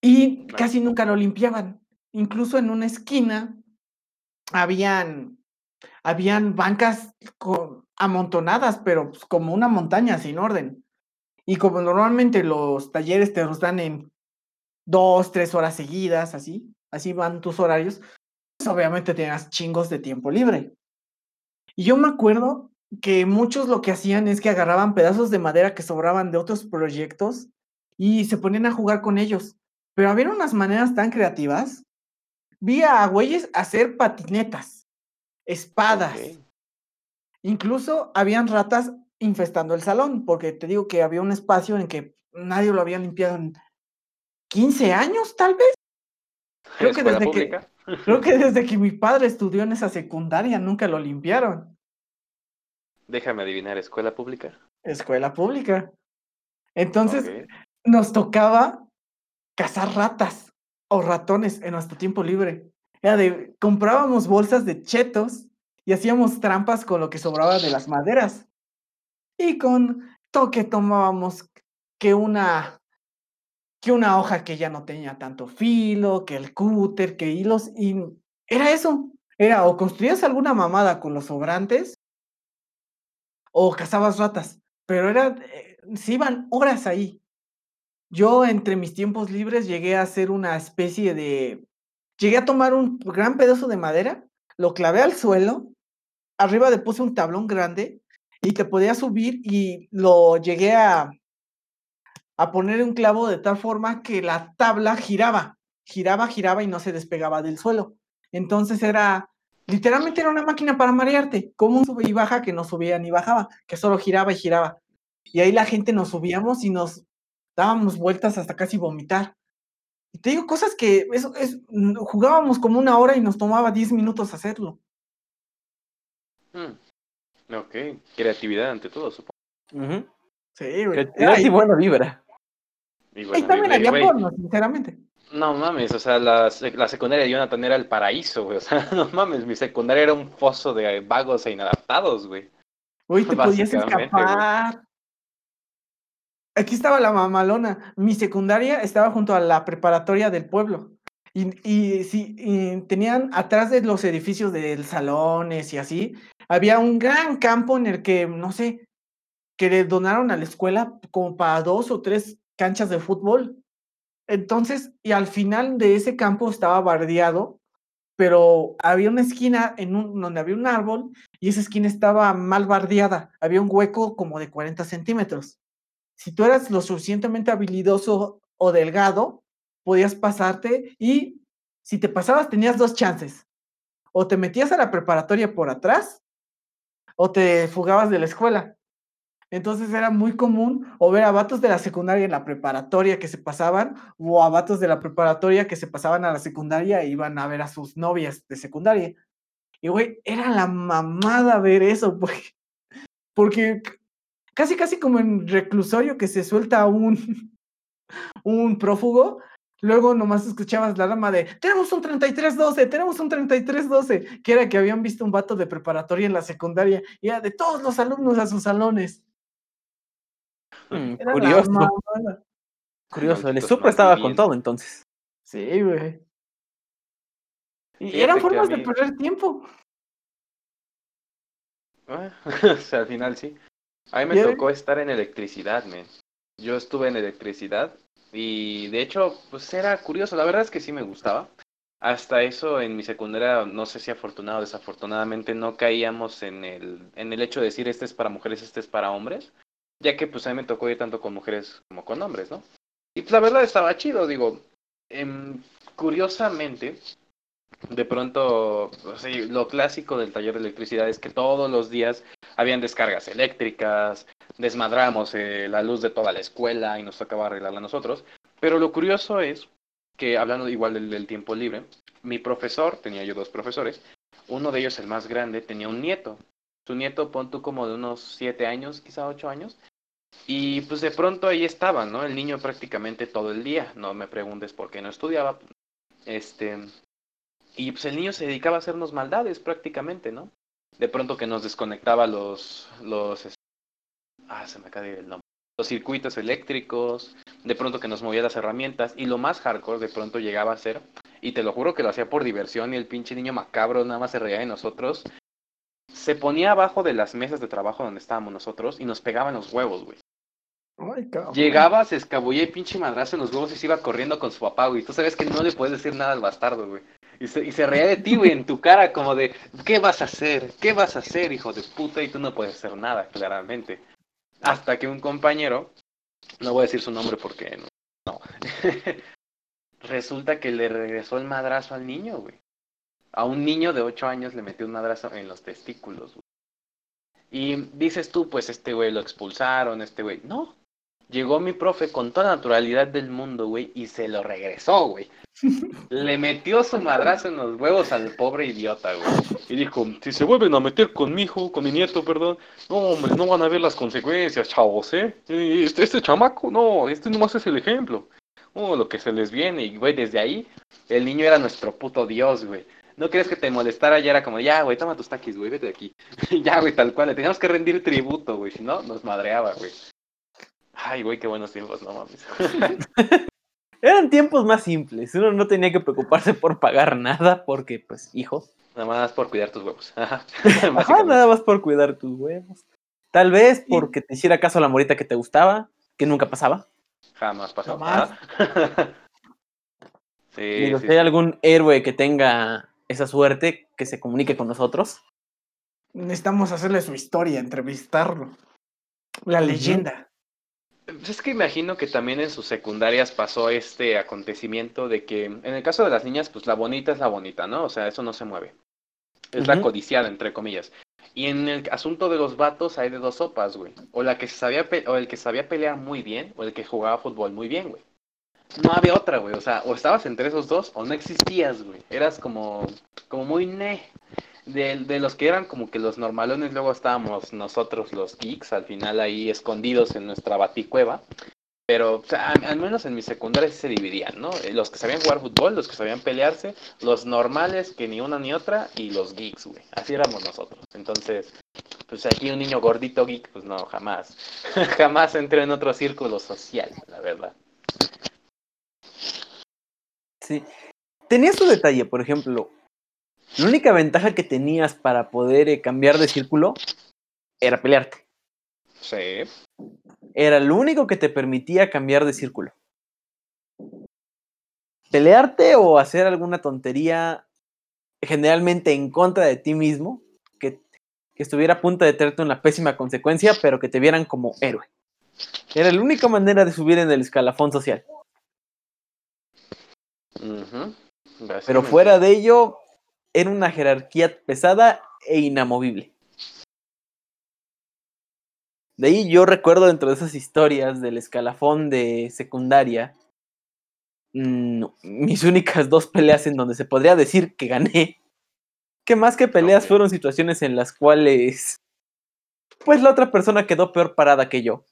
Y casi nunca lo limpiaban. Incluso en una esquina habían, habían bancas co- amontonadas, pero pues, como una montaña sin orden. Y como normalmente los talleres te los dan en dos, tres horas seguidas, así, así van tus horarios, pues obviamente tenías chingos de tiempo libre. Y yo me acuerdo que muchos lo que hacían es que agarraban pedazos de madera que sobraban de otros proyectos y se ponían a jugar con ellos. Pero había unas maneras tan creativas. Vi a güeyes hacer patinetas, espadas. Incluso habían ratas infestando el salón, porque te digo que había un espacio en que nadie lo había limpiado en 15 años, tal vez. Creo que desde que-. Creo que desde que mi padre estudió en esa secundaria nunca lo limpiaron. Déjame adivinar, escuela pública. Escuela pública. Entonces nos tocaba cazar ratas o ratones en nuestro tiempo libre. Era de, comprábamos bolsas de chetos y hacíamos trampas con lo que sobraba de las maderas. Y con toque tomábamos que una que una hoja que ya no tenía tanto filo, que el cúter, que hilos, y era eso. Era o construías alguna mamada con los sobrantes o cazabas ratas, pero era, eh, se iban horas ahí. Yo entre mis tiempos libres llegué a hacer una especie de, llegué a tomar un gran pedazo de madera, lo clavé al suelo, arriba le puse un tablón grande y te podías subir y lo llegué a, a poner un clavo de tal forma que la tabla giraba, giraba, giraba y no se despegaba del suelo. Entonces era, literalmente era una máquina para marearte, como un sube y baja que no subía ni bajaba, que solo giraba y giraba. Y ahí la gente nos subíamos y nos dábamos vueltas hasta casi vomitar. Y te digo cosas que es, mm, jugábamos como una hora y nos tomaba 10 minutos hacerlo. Mm. Ok, creatividad ante todo, supongo. Sí, güey. Creatividad y buena vibra. Y bueno, también había güey, porno, sinceramente. No mames, o sea, la, la secundaria de Jonathan era el paraíso, güey. O sea, no mames, mi secundaria era un pozo de vagos e inadaptados, güey. Hoy te podías güey. escapar. Aquí estaba la mamalona. Mi secundaria estaba junto a la preparatoria del pueblo. Y, y sí, y tenían atrás de los edificios de salones y así, había un gran campo en el que, no sé, que le donaron a la escuela como para dos o tres canchas de fútbol. Entonces, y al final de ese campo estaba bardeado, pero había una esquina en donde había un árbol y esa esquina estaba mal bardeada. Había un hueco como de 40 centímetros. Si tú eras lo suficientemente habilidoso o delgado, podías pasarte y si te pasabas tenías dos chances. O te metías a la preparatoria por atrás o te fugabas de la escuela. Entonces era muy común o ver a vatos de la secundaria en la preparatoria que se pasaban, o a vatos de la preparatoria que se pasaban a la secundaria e iban a ver a sus novias de secundaria. Y güey, era la mamada ver eso, porque, porque casi casi como en reclusorio que se suelta un, un prófugo, luego nomás escuchabas la dama de, tenemos un 3312, tenemos un 3312, que era que habían visto un vato de preparatoria en la secundaria, y era de todos los alumnos a sus salones. Mm, curioso, curioso. El Supra estaba con todo entonces. Sí, güey. Y Fíjate eran formas de perder tiempo. Ah, o sea, al final sí. A mí me ¿Y a- tocó estar en electricidad, men. Yo estuve en electricidad y de hecho, pues era curioso. La verdad es que sí me gustaba. Hasta eso en mi secundaria, no sé si afortunado o desafortunadamente, no caíamos en el, en el hecho de decir este es para mujeres, este es para hombres. Ya que pues a mí me tocó ir tanto con mujeres como con hombres, ¿no? Y pues la verdad estaba chido, digo. em, curiosamente, de pronto, sea, lo clásico del taller de electricidad es que todos los días habían descargas eléctricas, desmadramos eh, la luz de toda la escuela y nos tocaba arreglarla nosotros. Pero lo curioso es que, hablando igual del, tiempo libre, mi profesor, tenía yo dos profesores, uno de ellos, el más grande, tenía un nieto. Su nieto, pon tú como de unos siete años, quizá ocho años. Y pues de pronto ahí estaba, ¿no? El niño prácticamente todo el día. No me preguntes por qué no estudiaba. Este, y pues el niño se dedicaba a hacernos maldades prácticamente, ¿no? De pronto que nos desconectaba los, los, ah, se me cae el nombre, los circuitos eléctricos, de pronto que nos movía las herramientas y lo más hardcore de pronto llegaba a ser, y te lo juro que lo hacía por diversión y el pinche niño macabro nada más se reía de nosotros, se ponía abajo de las mesas de trabajo donde estábamos nosotros y nos pegaba en los huevos, güey. Ay, cabrón. Llegaba, se escabullía y pinche madrazo en los huevos y se iba corriendo con su papá, güey. Tú sabes que no le puedes decir nada al bastardo, güey. Y se, y se reía de ti, güey, en tu cara, como de, ¿qué vas a hacer? ¿Qué vas a hacer, hijo de puta? Y tú no puedes hacer nada, claramente. Hasta que un compañero, no voy a decir su nombre porque no, resulta que le regresó el madrazo al niño, güey. A un niño de 8 años le metió un madrazo en los testículos, güey. Y dices tú, pues este güey lo expulsaron, este güey. No, Llegó mi profe con toda la naturalidad del mundo, güey, y se lo regresó, güey. Le metió su madrazo en los huevos al pobre idiota, güey. Y dijo, si se vuelven a meter con mi hijo, con mi nieto, perdón, no, hombre, no van a ver las consecuencias, chavos, ¿eh? Eh, Este, este chamaco, no, este nomás es el ejemplo. Oh, lo que se les viene, y güey, desde ahí, el niño era nuestro puto dios, güey. No crees que te molestara, ya era como, ya, güey, toma tus taquis, güey, vete de aquí. ya, güey, tal cual, le teníamos que rendir tributo, güey, si no, nos madreaba, güey. Ay, güey, qué buenos tiempos, no mames. Eran tiempos más simples. Uno no tenía que preocuparse por pagar nada porque, pues, hijo. Nada más por cuidar tus huevos. Ajá. Nada más por cuidar tus huevos. Tal vez porque te hiciera caso a la morita que te gustaba, que nunca pasaba. Jamás pasó. Jamás. Ajá. sí, Digo, sí, si hay sí. algún héroe que tenga esa suerte, que se comunique con nosotros. Necesitamos hacerle su historia, entrevistarlo. La leyenda. Pues Es que imagino que también en sus secundarias pasó este acontecimiento de que, en el caso de las niñas, pues la bonita es la bonita, ¿no? O sea, eso no se mueve. Es la codiciada, entre comillas. Y en el asunto de los vatos hay de dos sopas, güey. O la que sabía o el que sabía pelear muy bien, o el que jugaba fútbol muy bien, güey. No había otra, güey. O sea, o estabas entre esos dos o no existías, güey. Eras como, como muy ne. De, de los que eran como que los normalones, luego estábamos nosotros los geeks, al final ahí escondidos en nuestra baticueva. Pero o sea, al, menos en mi secundaria sí se dividían, ¿no? Eh, Los que sabían jugar fútbol, los que sabían pelearse, los normales que ni una ni otra, y los geeks, güey. Así éramos nosotros. Entonces, pues aquí un niño gordito geek, pues no, jamás. jamás entré en otro círculo social, la verdad. Sí. Tenía su detalle, por ejemplo. La única ventaja que tenías para poder eh, cambiar de círculo era pelearte. Sí. Era lo único que te permitía cambiar de círculo. Pelearte o hacer alguna tontería generalmente en contra de ti mismo, que, que estuviera a punto de traerte una pésima consecuencia, pero que te vieran como héroe. Era la única manera de subir en el escalafón social. Pero fuera de ello, era una jerarquía pesada e inamovible. De ahí yo recuerdo dentro de esas historias del escalafón de secundaria, mm, mis únicas dos peleas en donde se podría decir que gané, que más que peleas fueron situaciones en las cuales, pues la otra persona quedó peor parada que yo.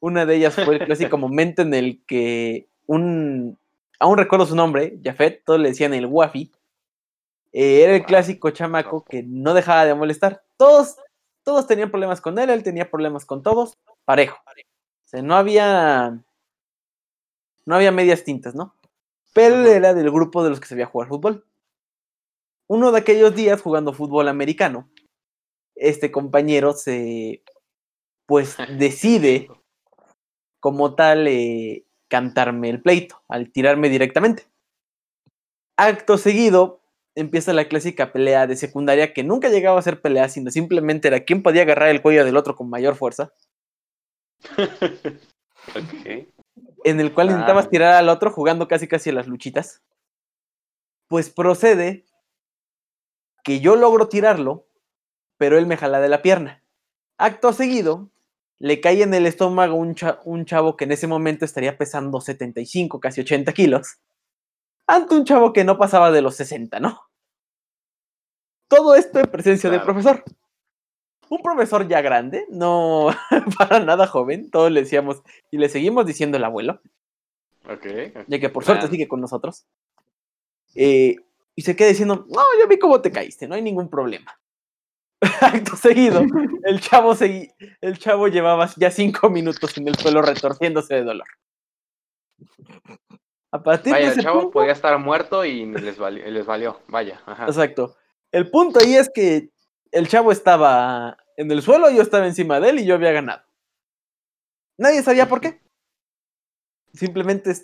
Una de ellas fue el clásico momento en el que un, aún recuerdo su nombre, Jafet, todos le decían el Wafi, eh, era el clásico chamaco que no dejaba de molestar. Todos, todos tenían problemas con él, él tenía problemas con todos, parejo. O sea, no había, no había medias tintas, ¿no? Pero él era del grupo de los que sabía jugar fútbol. Uno de aquellos días jugando fútbol americano, este compañero se, pues, decide como tal eh, cantarme el pleito, al tirarme directamente. Acto seguido, empieza la clásica pelea de secundaria que nunca llegaba a ser pelea, sino simplemente era quién podía agarrar el cuello del otro con mayor fuerza, en el cual intentabas Ah. tirar al otro jugando casi casi a las luchitas. Pues procede que yo logro tirarlo, pero él me jala de la pierna. Acto seguido, le cae en el estómago un, cha- un chavo que en ese momento estaría pesando 75, casi 80 kilos, ante un chavo que no pasaba de los 60, ¿no? Todo esto en presencia del profesor. Un profesor ya grande, no para nada joven, todos le decíamos y le seguimos diciendo el abuelo, Ok. ya que por suerte sigue con nosotros. Eh, y se queda diciendo, no, yo vi cómo te caíste, no hay ningún problema. Acto seguido, el chavo, segui- el chavo llevaba ya cinco minutos en el suelo retorciéndose de dolor. A partir Vaya, de el ese chavo punto, podía estar muerto y les valió. Les valió. Vaya. Ajá. exacto. El punto ahí es que el chavo estaba en el suelo, yo estaba encima de él y yo había ganado. Nadie sabía por qué. Simplemente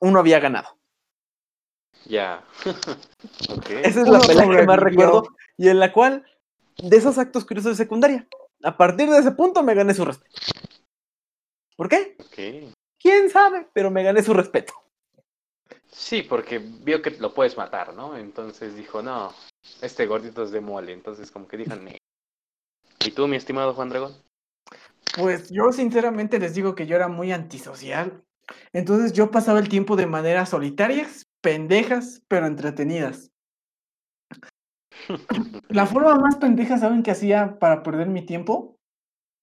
uno había ganado. Ya. Esa es la pelea que más recuerdo y en la cual, de esos actos curiosos de secundaria, a partir de ese punto me gané su respeto. ¿Por qué? ¿Quién sabe? Pero me gané su respeto. Sí, porque vio que lo puedes matar, ¿no? Entonces dijo, no, este gordito es de mole. Entonces como que dijo, "Nee". ¿Y tú, mi estimado Juan Dragón? Pues yo sinceramente les digo que yo era muy antisocial. Entonces yo pasaba el tiempo de maneras solitarias, pendejas, pero entretenidas. La forma más pendeja, ¿saben qué hacía para perder mi tiempo?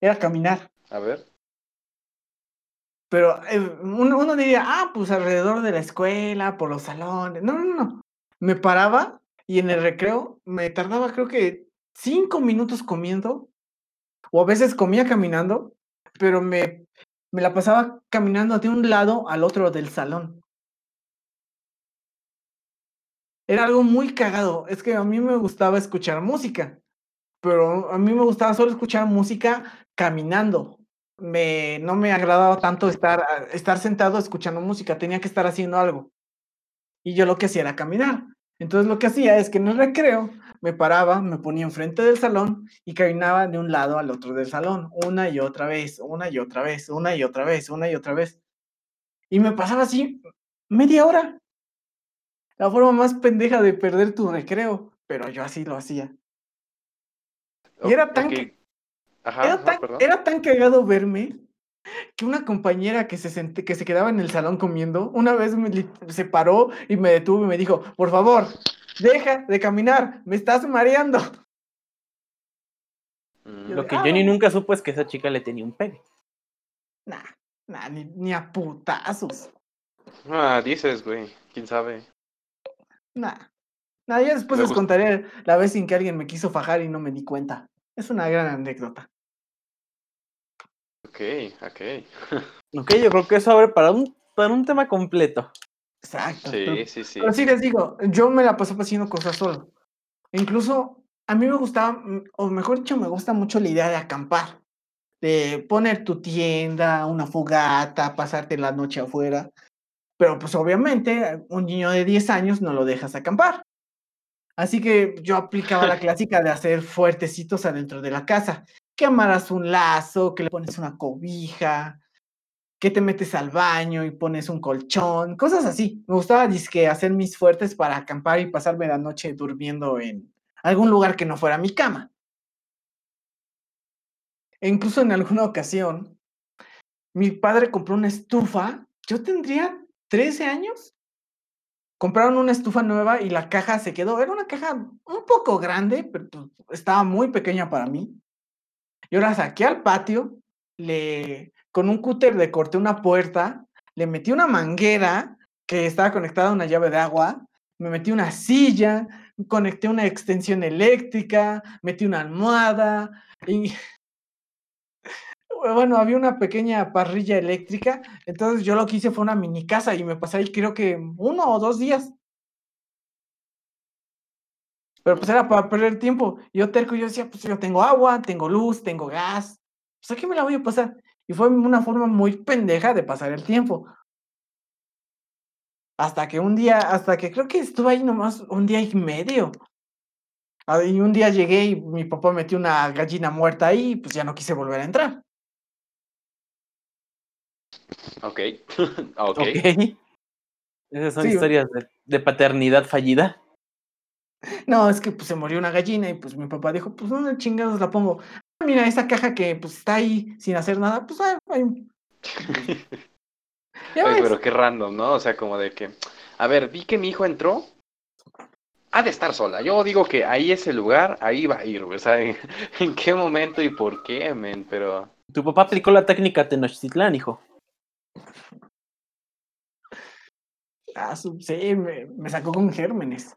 Era caminar. A ver. Pero eh, uno, uno diría, ah, pues alrededor de la escuela, por los salones. No, no, no. Me paraba y en el recreo me tardaba creo que cinco minutos comiendo. O a veces comía caminando, pero me, me la pasaba caminando de un lado al otro del salón. Era algo muy cagado. Es que a mí me gustaba escuchar música, pero a mí me gustaba solo escuchar música caminando. Me, no me agradaba tanto estar, estar sentado escuchando música, tenía que estar haciendo algo. Y yo lo que hacía era caminar. Entonces lo que hacía es que en el recreo me paraba, me ponía enfrente del salón y caminaba de un lado al otro del salón, una y otra vez, una y otra vez, una y otra vez, una y otra vez. Y me pasaba así media hora. La forma más pendeja de perder tu recreo, pero yo así lo hacía. Y era tan. Ajá, Era tan, era tan cagado verme que una compañera que se, sent- que se quedaba en el salón comiendo, una vez me se paró y me detuvo y me dijo, por favor, deja de caminar, me estás mareando. Mm, Lo que Ah, Johnny nunca supo es que esa chica le tenía un pene. Nah, nah, ni, ni a putazos. Ah, dices, güey. ¿Quién sabe? Nah. Nah, ya después Me les gust- contaré la vez en que alguien me quiso fajar y no me di cuenta. Es una gran anécdota. Ok, ok. Ok, yo creo que eso abre para un, para un tema completo. Exacto. pero- Sí, sí, sí. Pero sí les digo, yo me la pasaba haciendo cosas solo. Incluso a mí me gustaba, o mejor dicho, me gusta mucho la idea de acampar. De poner tu tienda, una fogata, pasarte la noche afuera. Pero pues obviamente un niño de 10 años no lo dejas acampar. Así que yo aplicaba la clásica de hacer fuertecitos adentro de la casa. Que amarras un lazo, que le pones una cobija, que te metes al baño y pones un colchón, cosas así. Me gustaba disque hacer mis fuertes para acampar y pasarme la noche durmiendo en algún lugar que no fuera mi cama. E incluso en alguna ocasión, mi padre compró una estufa. Yo tendría 13 años. Compraron una estufa nueva y la caja se quedó. Era una caja un poco grande, pero estaba muy pequeña para mí. Yo la saqué al patio, le con un cúter le corté una puerta, le metí una manguera que estaba conectada a una llave de agua, me metí una silla, conecté una extensión eléctrica, metí una almohada y bueno, había una pequeña parrilla eléctrica, entonces yo lo que hice fue una mini casa y me pasé ahí creo que uno o dos días. Pero pues era para perder tiempo. Yo terco, yo decía, pues yo tengo agua, tengo luz, tengo gas. Pues aquí me la voy a pasar. Y fue una forma muy pendeja de pasar el tiempo. Hasta que un día, hasta que creo que estuve ahí nomás un día y medio. Y un día llegué y mi papá metió una gallina muerta ahí y pues ya no quise volver a entrar. Ok. ok. Ok. Esas son Sí. historias de, de paternidad fallida. No, es que pues se murió una gallina y pues mi papá dijo, pues ¿dónde chingados la pongo? "Ah, Mira, esa caja que pues está ahí sin hacer nada, pues ah, ahí". Ya Oye, ves. pero qué random, ¿no? O sea, como de que, a ver, vi que mi hijo entró, ha de estar sola. Yo digo que ahí es el lugar, ahí va a ir, güey. O sea, ¿en, en qué momento y por qué, men? Pero, Tu papá aplicó la técnica Tenochtitlán, hijo. Ah, sí, me, me sacó con gérmenes.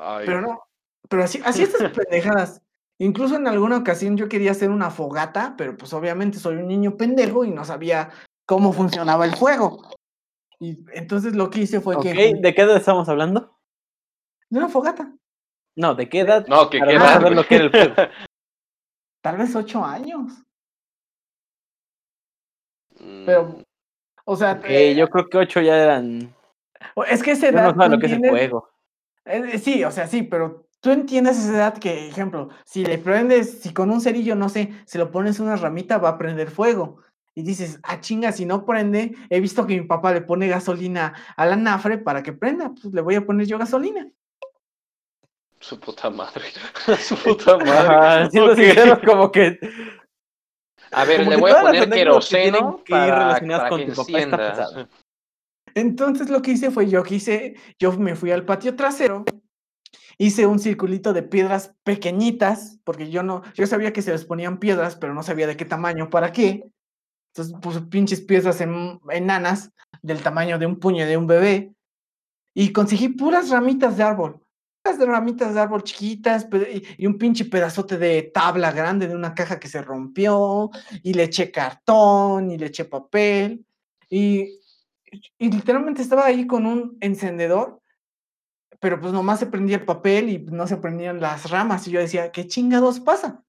Ay, Pero no, pero así, así estas pendejadas. Incluso en alguna ocasión yo quería hacer una fogata, pero pues obviamente soy un niño pendejo y no sabía cómo funcionaba el fuego. Y entonces lo que hice fue que ¿de qué edad estamos hablando? de una fogata, No, ¿de qué edad? no, que qué no edad, saber lo que era el fuego. tal vez ocho años. Mm, Pero, o sea, eh, yo creo que ocho ya eran. es que esa no edad saben tú lo que es el fuego. Eh, sí, o sea, sí, pero tú entiendes esa edad que, ejemplo, si le prendes, si con un cerillo, no sé, se lo pones una ramita, va a prender fuego. Y dices, ah, chinga, si no prende, he visto que mi papá le pone gasolina a la nafre para que prenda, pues le voy a poner yo gasolina. Su puta madre. Su puta madre. Ajá, siendo Ok. sincero, como que. A ver, como le que voy a poner que queroseno que ir para, relacionadas para con que tu papá está encienda. Entonces lo que hice fue, yo quise, yo me fui al patio trasero, hice un circulito de piedras pequeñitas, porque yo no, yo sabía que se les ponían piedras, pero no sabía de qué tamaño, para qué. Entonces puse pinches piedras en, enanas del tamaño de un puño de un bebé y conseguí puras ramitas de árbol. Puras ramitas de árbol chiquitas y un pinche pedazote de tabla grande de una caja que se rompió y le eché cartón y le eché papel y, y literalmente estaba ahí con un encendedor, pero pues nomás se prendía el papel y no se prendían las ramas y yo decía, ¿qué chingados pasa?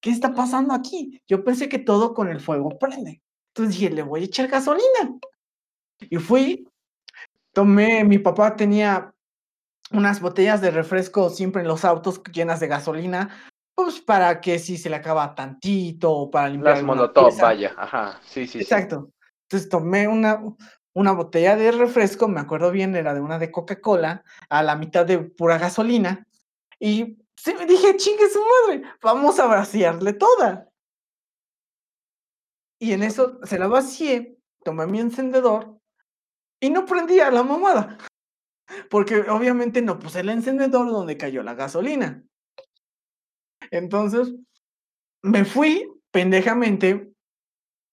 ¿Qué está pasando aquí? Yo pensé que todo con el fuego prende. Entonces dije, le voy a echar gasolina. Y fui, tomé, mi papá tenía unas botellas de refresco siempre en los autos llenas de gasolina, pues para que si se le acaba tantito o para limpiar Las molotov, pieza. vaya. Ajá. Sí, sí, sí. Exacto. Entonces tomé una, una botella de refresco, me acuerdo bien, era de una de Coca-Cola, a la mitad de pura gasolina. Y sí, me dije, chingue su madre, vamos a vaciarle toda. Y en eso se la vacié, tomé mi encendedor y no prendía la mamada. Porque obviamente no puse el encendedor donde cayó la gasolina. Entonces me fui pendejamente,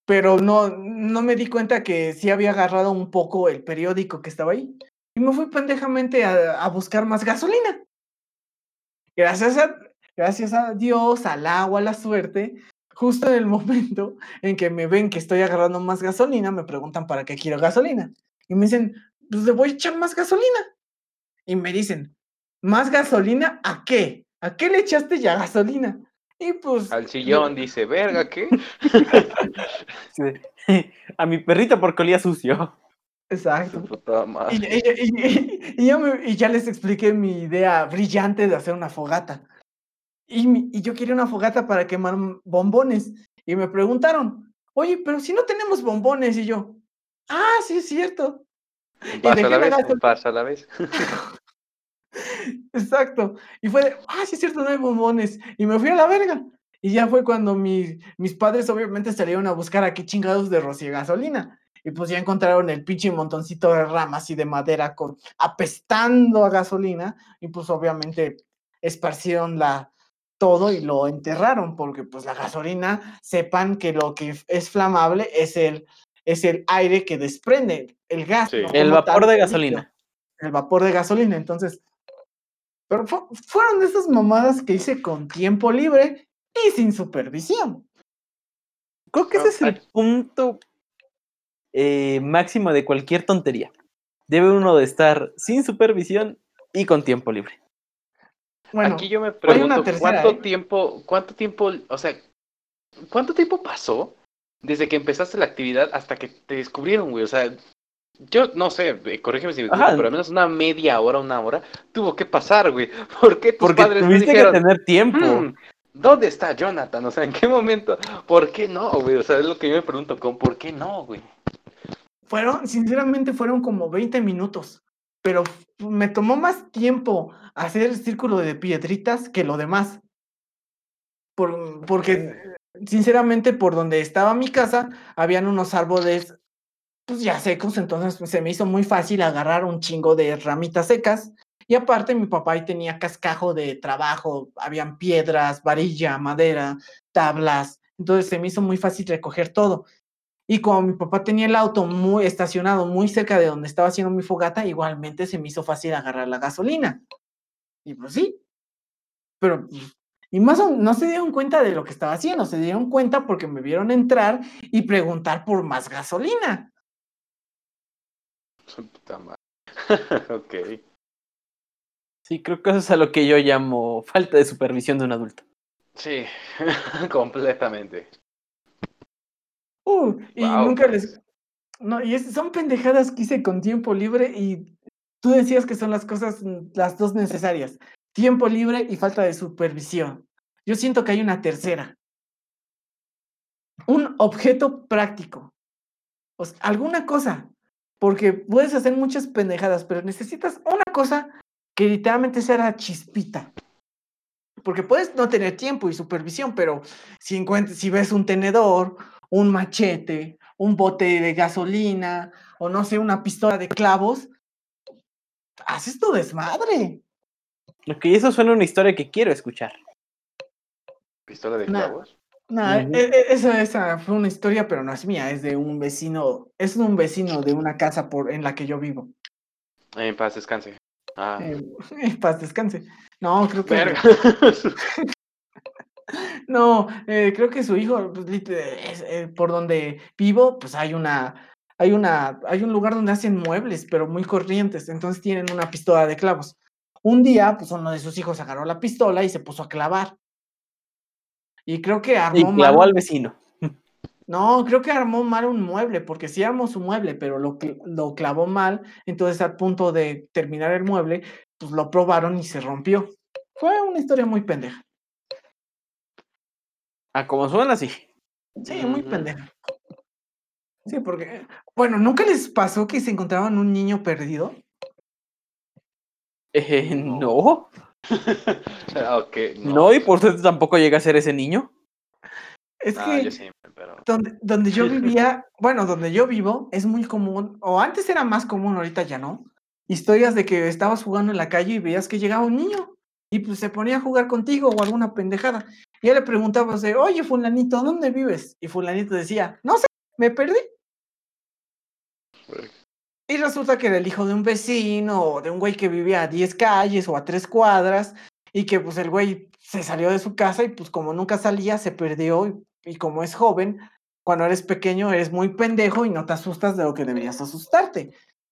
pero no, no me di cuenta que sí había agarrado un poco el periódico que estaba ahí. Y me fui pendejamente a, a buscar más gasolina. Gracias a, gracias a Dios, al agua, a la suerte, justo en el momento en que me ven que estoy agarrando más gasolina, me preguntan para qué quiero gasolina. Y me dicen, pues le voy a echar más gasolina. Y me dicen, ¿más gasolina a qué? ¿A qué le echaste ya gasolina? Y pues... Al sillón dice, verga, ¿qué? Sí, A mi perrito porque olía sucio. Su Exacto. Y, madre. y- y- y yo me- y ya les expliqué mi idea brillante de hacer una fogata. Y, yo quería una fogata para quemar bombones. Y me preguntaron, oye, pero si no tenemos bombones. Y yo, ah, sí es cierto. Un paso de a la vez, gasto? un paso a la vez. Exacto. Y fue de, ah, sí es cierto, no hay bombones. Y me fui a la verga. Y ya fue cuando mi- mis padres obviamente salieron a buscar a qué chingados de rocío gasolina. Y pues ya encontraron el pinche montoncito de ramas y de madera con apestando a gasolina. Y pues obviamente esparcieron la, todo y lo enterraron, porque pues la gasolina, sepan que lo que es flamable es el, es el aire que desprende, el gas. Sí. no El vapor tal de gasolina. El vapor de gasolina, entonces. Pero fu- fueron de esas mamadas que hice con tiempo libre y sin supervisión. Creo que ese es el punto eh, máximo de cualquier tontería. Debe uno de estar sin supervisión y con tiempo libre. Bueno, Aquí yo me una pregunto, tercera, ¿cuánto ¿eh? tiempo, cuánto tiempo, o sea, cuánto tiempo pasó desde que empezaste la actividad hasta que te descubrieron, güey? O sea, yo no sé, eh, corrígeme si me equivoco, pero al menos una media hora, una hora, tuvo que pasar, güey. ¿Por qué tus Porque padres no tuviste dijeron, que tener tiempo. "Hmm, ¿dónde está Jonathan? O sea, ¿en qué momento? ¿Por qué no, güey? O sea, es lo que yo me pregunto, ¿con por qué no, güey? fueron, sinceramente fueron como 20 minutos, pero me tomó más tiempo hacer el círculo de piedritas que lo demás. Por, porque, sinceramente, por donde estaba mi casa, habían unos árboles, pues ya secos, entonces pues, se me hizo muy fácil agarrar un chingo de ramitas secas. Y aparte, mi papá ahí tenía cascajo de trabajo, habían piedras, varilla, madera, tablas, entonces se me hizo muy fácil recoger todo. Y como mi papá tenía el auto muy estacionado muy cerca de donde estaba haciendo mi fogata, igualmente se me hizo fácil agarrar la gasolina. Y pues sí. Pero, pues, y más no se dieron cuenta de lo que estaba haciendo, se dieron cuenta porque me vieron entrar y preguntar por más gasolina. Puta madre. ok. Sí, creo que eso es a lo que yo llamo falta de supervisión de un adulto. Sí, completamente. Uh, y nunca pues. les. No, y es- son pendejadas que hice con tiempo libre y tú decías que son las cosas, las dos necesarias. Tiempo libre y falta de supervisión. Yo siento que hay una tercera. Un objeto práctico. O sea, alguna cosa. Porque puedes hacer muchas pendejadas, pero necesitas una cosa que literalmente sea la chispita. Porque puedes no tener tiempo y supervisión, pero si, encuent- si ves un tenedor, un machete, un bote de gasolina, o no sé, una pistola de clavos, haces tu desmadre. Ok, eso suena una historia que quiero escuchar. ¿Pistola de Nah. clavos? No, Ujú. e- e- esa, esa fue una historia, pero no es mía, es de un vecino, es de un vecino de una casa por, en la que yo vivo. En paz, descanse. Ah. Eh, en paz descanse. No, creo que. Verga. No, eh, creo que su hijo, pues, es, eh, por donde vivo, pues hay una, hay una, hay un lugar donde hacen muebles, pero muy corrientes, entonces tienen una pistola de clavos. Un día, pues uno de sus hijos agarró la pistola y se puso a clavar. Y creo que Y armó mal clavó al un- vecino. No, creo que armó mal un mueble, porque sí armó su mueble, pero lo, cl- lo clavó mal, entonces al punto de terminar el mueble, pues lo probaron y se rompió. Fue una historia muy pendeja. Ah, como suena así. Sí, muy pendeja. Sí, porque, bueno, ¿nunca les pasó que se encontraban un niño perdido? Eh, No. no. Ah, ok, No, y por suerte tampoco llega a ser ese niño. Es Ah, que yo pero. donde, donde yo vivía, bueno, donde yo vivo, es muy común, o antes era más común, ahorita ya no, historias de que estabas jugando en la calle y veías que llegaba un niño y pues se ponía a jugar contigo o alguna pendejada. Y ya le preguntabas de, oye, fulanito, ¿dónde vives? Y fulanito decía, no sé, me perdí. Y resulta que era el hijo de un vecino o de un güey que vivía a 10 calles o a 3 cuadras y que pues el güey se salió de su casa y pues como nunca salía se perdió y, y como es joven, cuando eres pequeño eres muy pendejo y no te asustas de lo que deberías asustarte.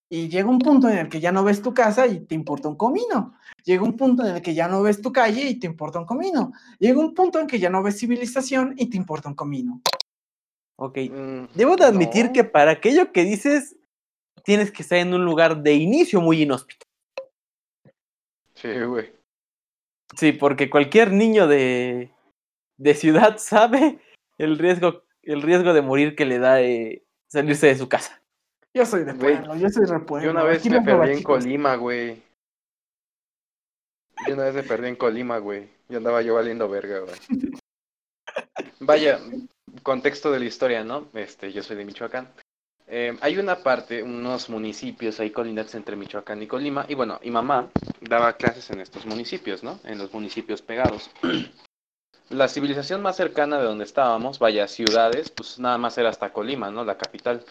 Y llega un punto en el que ya no ves tu casa y te importa un comino. Llega un punto en el que ya no ves tu calle y te importa un comino. Llega un punto en que ya no ves civilización y te importa un comino. Ok. Mm, Debo de admitir no. que para aquello que dices, tienes que estar en un lugar de inicio muy inhóspito. Sí, güey. Sí, porque cualquier niño de, de ciudad sabe el riesgo, el riesgo de morir que le da eh, salirse de su casa. Yo soy de pueblo, yo soy de pueblo. Yo una vez aquí me perdí en. Colima, güey. Yo una vez me perdí en Colima, güey. Yo andaba yo valiendo verga, güey. Vaya, contexto de la historia, ¿no? Este, yo soy de Michoacán. Eh, hay una parte, unos municipios ahí colindantes entre Michoacán y Colima, y bueno, y mamá daba clases en estos municipios, ¿no? En los municipios pegados. La civilización más cercana de donde estábamos, vaya, ciudades, pues nada más era hasta Colima, ¿no? La capital.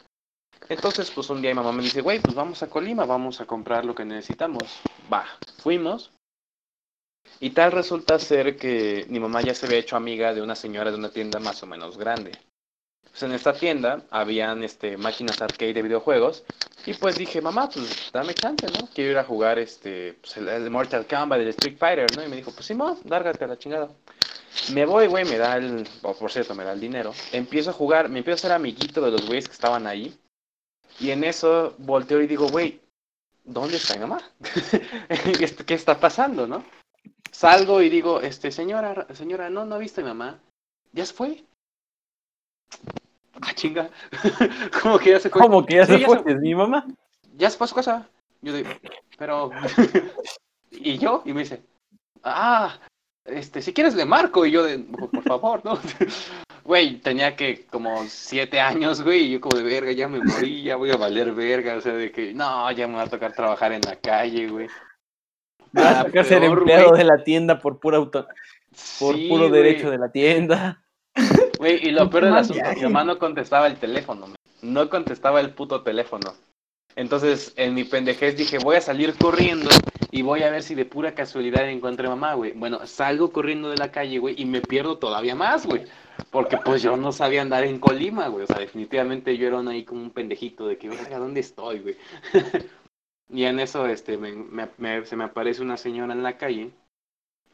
Entonces, pues un día mi mamá me dice, güey, pues vamos a Colima, vamos a comprar lo que necesitamos. Va, fuimos. Y tal resulta ser que mi mamá ya se había hecho amiga de una señora de una tienda más o menos grande. Pues en esta tienda habían este, máquinas arcade de videojuegos. Y pues dije, mamá, pues dame chance, ¿no? Quiero ir a jugar este, pues, el, Mortal Kombat, el Street Fighter, ¿no? Y me dijo, pues Simón, lárgate a la chingada. Me voy, güey, me da el, o por cierto, me da el dinero. Empiezo a jugar, me empiezo a ser amiguito de los güeyes que estaban ahí. Y en eso volteo y digo, güey, ¿dónde está mi mamá? Este, ¿Qué está pasando, no? Salgo y digo, este, señora, señora, no, no ha visto a mi mamá. ¿Ya se fue? Ah, chinga. ¿Cómo que ya se fue? ¿Cómo que ya Sí, se ya fue? se- Es mi mamá. ya se fue a su casa. Yo digo, pero. y yo, y me dice, ah, este, si quieres le marco. Y yo, de, por favor, ¿no? Güey, tenía que como siete años, güey, y yo como de verga, ya me morí, ya voy a valer verga, o sea, de que, no, ya me va a tocar trabajar en la calle, güey. Me va a tocar ser empleado de la tienda por pura auto, por Sí, puro derecho de la tienda. Güey, y lo peor del asunto, mi mamá no contestaba el teléfono, man. no contestaba el puto teléfono. Entonces, en mi pendejez dije, voy a salir corriendo y voy a ver si de pura casualidad encuentro a mamá, güey. Bueno, salgo corriendo de la calle, güey, y me pierdo todavía más, güey. Porque pues yo no sabía andar en Colima, güey. O sea, definitivamente yo era un- ahí como un pendejito de que, verga, ¿dónde estoy, güey? y en eso, este, me- me- me- se me aparece una señora en la calle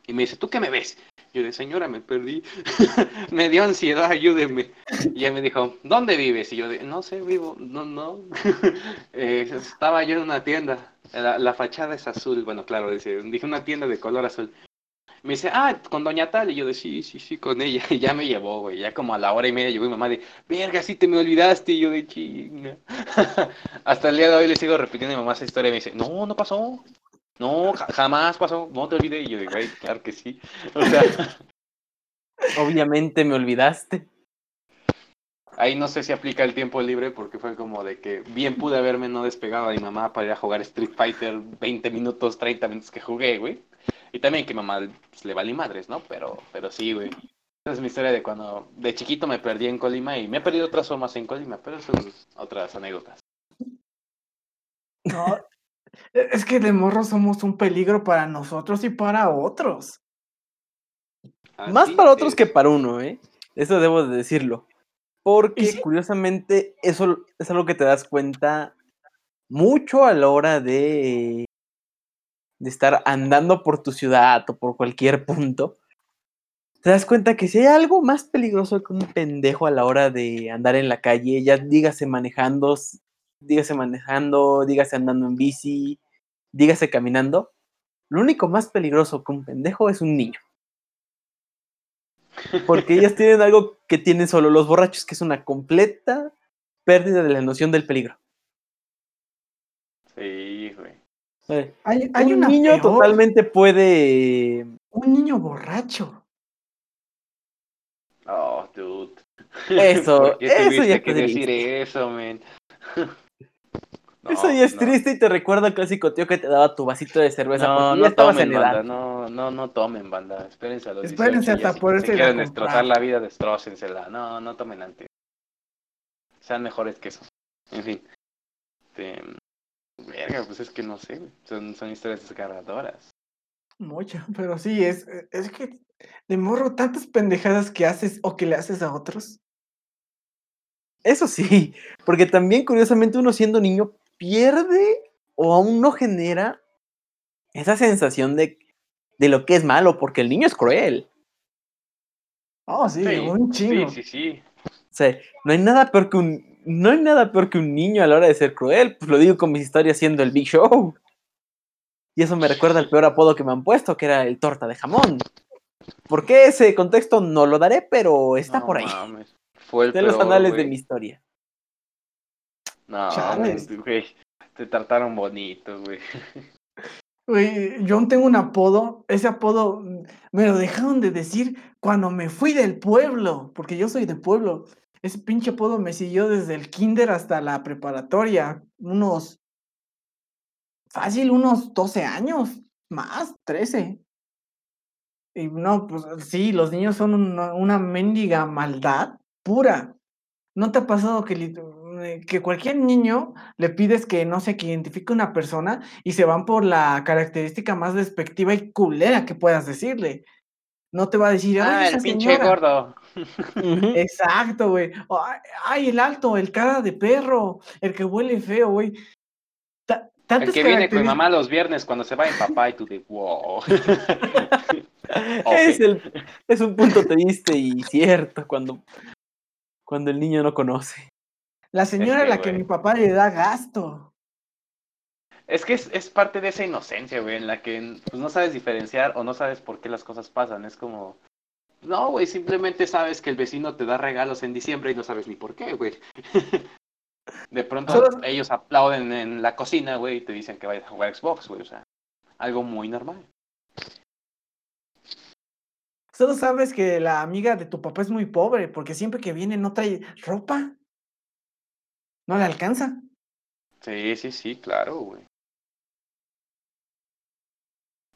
y me dice, ¿tú qué me ves? Yo de, señora, me perdí. me dio ansiedad, ayúdeme. Y ella me dijo, ¿dónde vives? Y yo de, no sé, vivo, no, no. Eh, estaba yo en una tienda, la, fachada es azul, bueno, claro, dice, dije una tienda de color azul. Me dice, ah, con doña tal, y yo de, sí, sí, sí, con ella, y ya me llevó, güey, ya como a la hora y media llegó mi mamá de, verga, sí te me olvidaste, y yo de chinga. Hasta el día de hoy le sigo repitiendo a mi mamá esa historia, y me dice, no, no pasó, no, ja- jamás pasó, no te olvidé, y yo de, güey, claro que sí. O sea, Obviamente me olvidaste. Ahí no sé si aplica el tiempo libre porque fue como de que bien pude haberme no despegado de mi mamá para ir a jugar Street Fighter 20 minutos, 30 minutos que jugué, güey. Y también que mamá pues, le valí madres, ¿no? Pero, pero sí, güey. Esa es mi historia de cuando de chiquito me perdí en Colima y me he perdido otras formas en Colima, pero eso es otras anécdotas. No, es que de morro somos un peligro para nosotros y para otros. Más para otros es. que para uno, ¿eh? Eso debo de decirlo. Porque sí. curiosamente eso es algo que te das cuenta mucho a la hora de, de estar andando por tu ciudad o por cualquier punto. Te das cuenta que si hay algo más peligroso que un pendejo a la hora de andar en la calle, ya dígase manejando, dígase manejando, dígase andando en bici, dígase caminando, lo único más peligroso que un pendejo es un niño. Porque ellos tienen algo que tienen solo los borrachos, que es una completa pérdida de la noción del peligro. Sí, güey. Eh, Hay, hay un niño peor, totalmente puede. un niño borracho. Oh, dude. Eso, ¿Por qué eso tuviste ya que decir eso, Eso ya es no. triste y te recuerda al clásico tío que te daba tu vasito de cerveza No, porque no tomen, banda, no, no, no tomen, banda. Espérense a los Espérense 18 y hasta si ir a quieren destrozar la vida, destrócensela. No, no tomen antes. Sean mejores que eso. En fin. Este, verga, pues es que no sé. Son, son historias desgarradoras. Mucho, pero sí, es, es que de morro tantas pendejadas que haces o que le haces a otros. Eso sí, porque también curiosamente uno siendo niño pierde o aún no genera esa sensación de, de lo que es malo, porque el niño es cruel. Oh, sí, un chingo. sí, sí, sí. O sea, no hay nada peor que un, no hay nada peor que un niño a la hora de ser cruel. Pues lo digo con mis historias siendo el Big Show. Y eso me recuerda al peor apodo que me han puesto, que era el torta de jamón. ¿Por qué ese contexto no lo daré? Pero está No por ahí. mames. Fue el De los anales de mi historia. No, Chales. güey. Te trataron bonito, güey. Güey, yo aún tengo un apodo. Ese apodo me lo dejaron de decir cuando me fui del pueblo, porque yo soy de pueblo. Ese pinche apodo me siguió desde el kinder hasta la preparatoria. Unos. Fácil, unos 12 años. Más, 13. Y no, pues sí, los niños son una, una mendiga maldad pura. ¿No te ha pasado que, que cualquier niño le pides que, no sé, que identifique una persona y se van por la característica más despectiva y culera que puedas decirle? No te va a decir, Ah, "Oye, el esa pinche señora". gordo. Exacto, güey. Ay, ay, el alto, el cara de perro, el que huele feo, güey. El que viene con mamá los viernes cuando se va en papá y tú de wow. Es, el, es un punto triste y cierto cuando, cuando el niño no conoce. La señora a que, la que güey. mi papá le da gasto. Es que es, es parte de esa inocencia, güey, en la que pues, no sabes diferenciar o no sabes por qué las cosas pasan. Es como, no, güey, simplemente sabes que el vecino te da regalos en diciembre y no sabes ni por qué, güey. De pronto Solo- ellos aplauden en la cocina, güey, y te dicen que vayas a jugar Xbox, güey, o sea, algo muy normal. Solo sabes que la amiga de tu papá es muy pobre, porque siempre que viene no trae ropa. No le alcanza. Sí, sí, sí, claro, güey.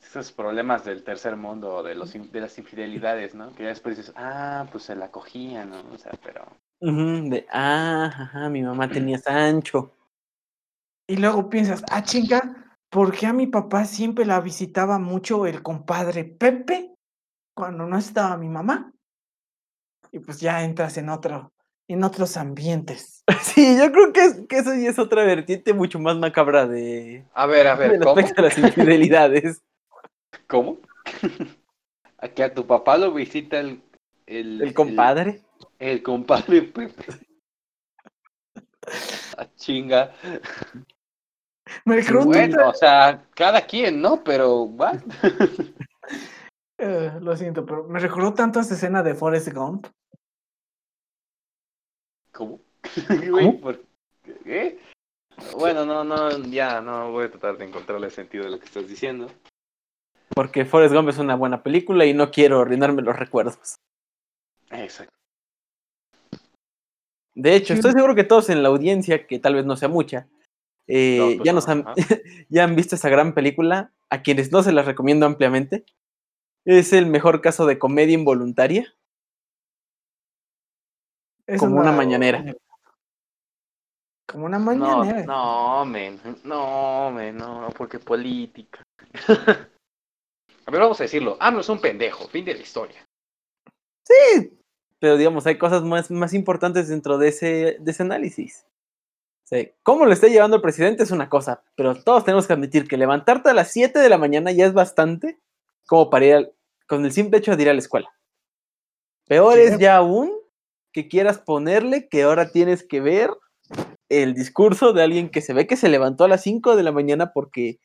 Esos problemas del tercer mundo, de, los, de las infidelidades, ¿no? Que ya después dices, ah, pues se la cogía, ¿no? O sea, pero... De, ah, ajá, mi mamá tenía Sancho. Y luego piensas, ah, chinga, ¿por qué a mi papá siempre la visitaba mucho el compadre Pepe cuando no estaba mi mamá? Y pues ya entras en otro, en otros ambientes. Sí, yo creo que, es- que eso ya es otra vertiente mucho más macabra de, A ver, a ver, ¿cómo? de las infidelidades. ¿Cómo? A que a tu papá lo visita el... El, El compadre. El, el compadre Pepe. A chinga. Me recuerdo Bueno, o sea, cada quien, ¿no? Pero, ¿what? eh, lo siento, pero me recordó tanto esa escena de Forrest Gump. ¿Cómo? Güey, ¿por qué? Bueno, no, no, ya, no voy a tratar de encontrarle sentido de lo que estás diciendo. Porque Forrest Gump es una buena película y no quiero arruinarme los recuerdos. Exacto. De hecho, estoy seguro que todos en la audiencia, que tal vez no sea mucha, eh, No, pues ya, no, nos han, ya han visto esa gran película. A quienes no se las recomiendo ampliamente. Es el mejor caso de comedia involuntaria. Como una mañanera. Como una No, mañanera. no, men, no, men, no, porque política. A ver, vamos a decirlo. AMLO es un pendejo, fin de la historia. Sí, pero digamos, hay cosas más, más importantes dentro de ese, de ese análisis. O sea, cómo lo está llevando el presidente es una cosa, pero todos tenemos que admitir que levantarte a las 7 de la mañana ya es bastante como para ir al- con el simple hecho de ir a la escuela. Peor es ya aún que quieras ponerle que ahora tienes que ver el discurso de alguien que se ve que se levantó a las 5 de la mañana porque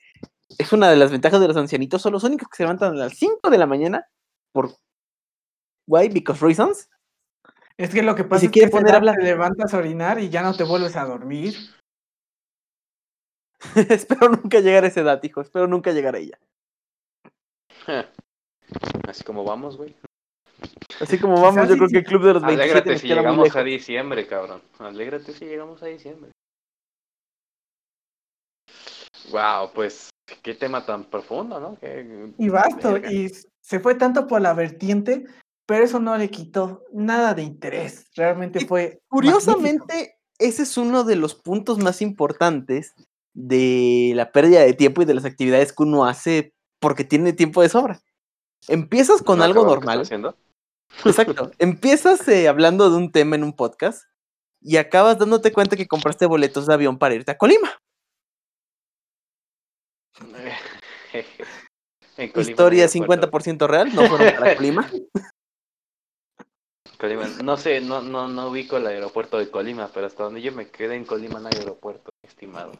es una de las ventajas de los ancianitos, son los únicos que se levantan a las 5 de la mañana por why because reasons. Es que lo que pasa se es que poner a edad hablar. te levantas a orinar y ya no te vuelves a dormir. espero nunca llegar a esa edad, hijo, espero nunca llegar a ella. Así como vamos, güey. Así como vamos, yo creo que el club de los 27 Alégrate si llegamos a diciembre, cabrón. Alégrate si llegamos a diciembre. Wow, pues qué tema tan profundo, ¿no? Qué- Y basta, verga. y se fue tanto por la vertiente, pero eso no le quitó nada de interés. Realmente Y fue. magnífico. Curiosamente, ese es uno de los puntos más importantes de la pérdida de tiempo y de las actividades que uno hace porque tiene tiempo de sobra. Empiezas con ¿No algo acabo lo que normal. haciendo? Exacto. Empiezas eh, hablando de un tema en un podcast y acabas dándote cuenta que compraste boletos de avión para irte a Colima. En Colima Historia no hay aeropuerto. 50% real, no fueron para Colima. Colima, no sé, no, no, no ubico el aeropuerto de Colima, pero hasta donde yo me quedé en Colima no hay aeropuerto, estimado.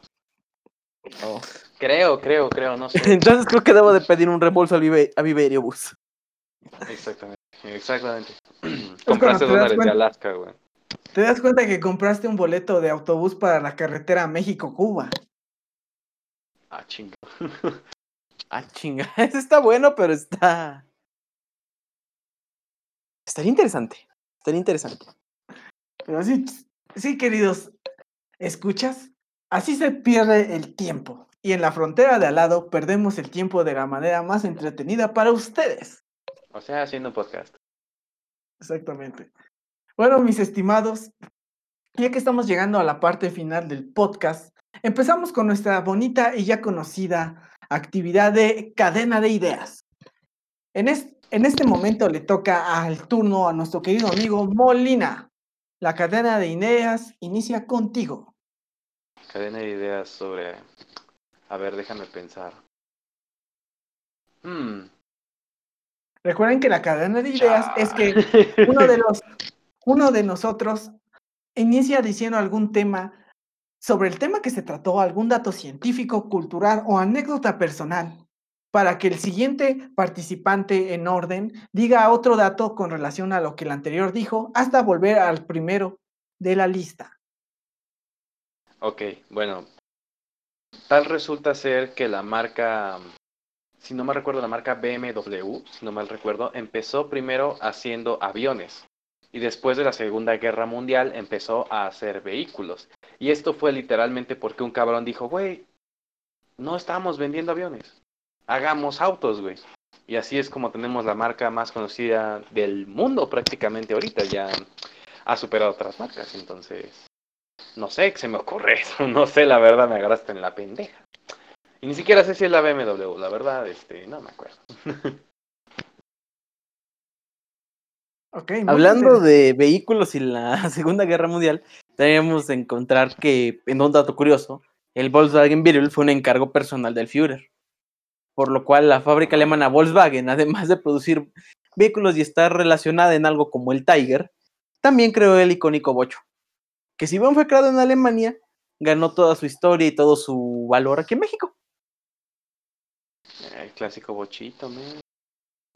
Oh. Creo, creo, creo, no sé. Entonces creo que debo de pedir un reembolso al Vive- a Viverio Bus. Exactamente, exactamente. Compraste te das dólares de cuenta- Alaska, güey. Te das cuenta que compraste un boleto de autobús para la carretera México-Cuba. Ah, chingo. Ah, chinga. Ese está bueno, pero está. Estaría interesante. Estaría interesante. Pero sí, sí, queridos, ¿escuchas? Así se pierde el tiempo. Y en la frontera de al lado perdemos el tiempo de la manera más entretenida para ustedes. O sea, haciendo un podcast. Exactamente. Bueno, mis estimados, ya que estamos llegando a la parte final del podcast, empezamos con nuestra bonita y ya conocida actividad de cadena de ideas. En, es- en este momento le toca al turno a nuestro querido amigo Molina. La cadena de ideas inicia contigo. Cadena de ideas sobre. A ver, déjame pensar. Hmm. Recuerden que la cadena de ideas es que uno de los uno de nosotros inicia diciendo algún tema sobre el tema que se trató, algún dato científico, cultural o anécdota personal, para que el siguiente participante en orden diga otro dato con relación a lo que el anterior dijo, hasta volver al primero de la lista. Ok, bueno. Tal resulta ser que la marca, si no me recuerdo, la marca BMW, si no mal recuerdo, empezó primero haciendo aviones. Y después de la Segunda Guerra Mundial empezó a hacer vehículos. Y esto fue literalmente porque un cabrón dijo, güey, no estamos vendiendo aviones. Hagamos autos, güey. Y así es como tenemos la marca más conocida del mundo prácticamente ahorita. Ya ha superado otras marcas. Entonces, no sé qué se me ocurre eso. No sé, la verdad, me agarraste en la pendeja. Y ni siquiera sé si es la BMW, la verdad, este, no me acuerdo. Ok, muy Hablando de vehículos y la Segunda Guerra Mundial, tenemos de encontrar que, en un dato curioso, el Volkswagen Beetle fue un encargo personal del Führer. Por lo cual la fábrica alemana Volkswagen, además de producir vehículos y estar relacionada en algo como el Tiger, también creó el icónico Bocho. Que si bien fue creado en Alemania, ganó toda su historia y todo su valor aquí en México. El clásico bochito, man.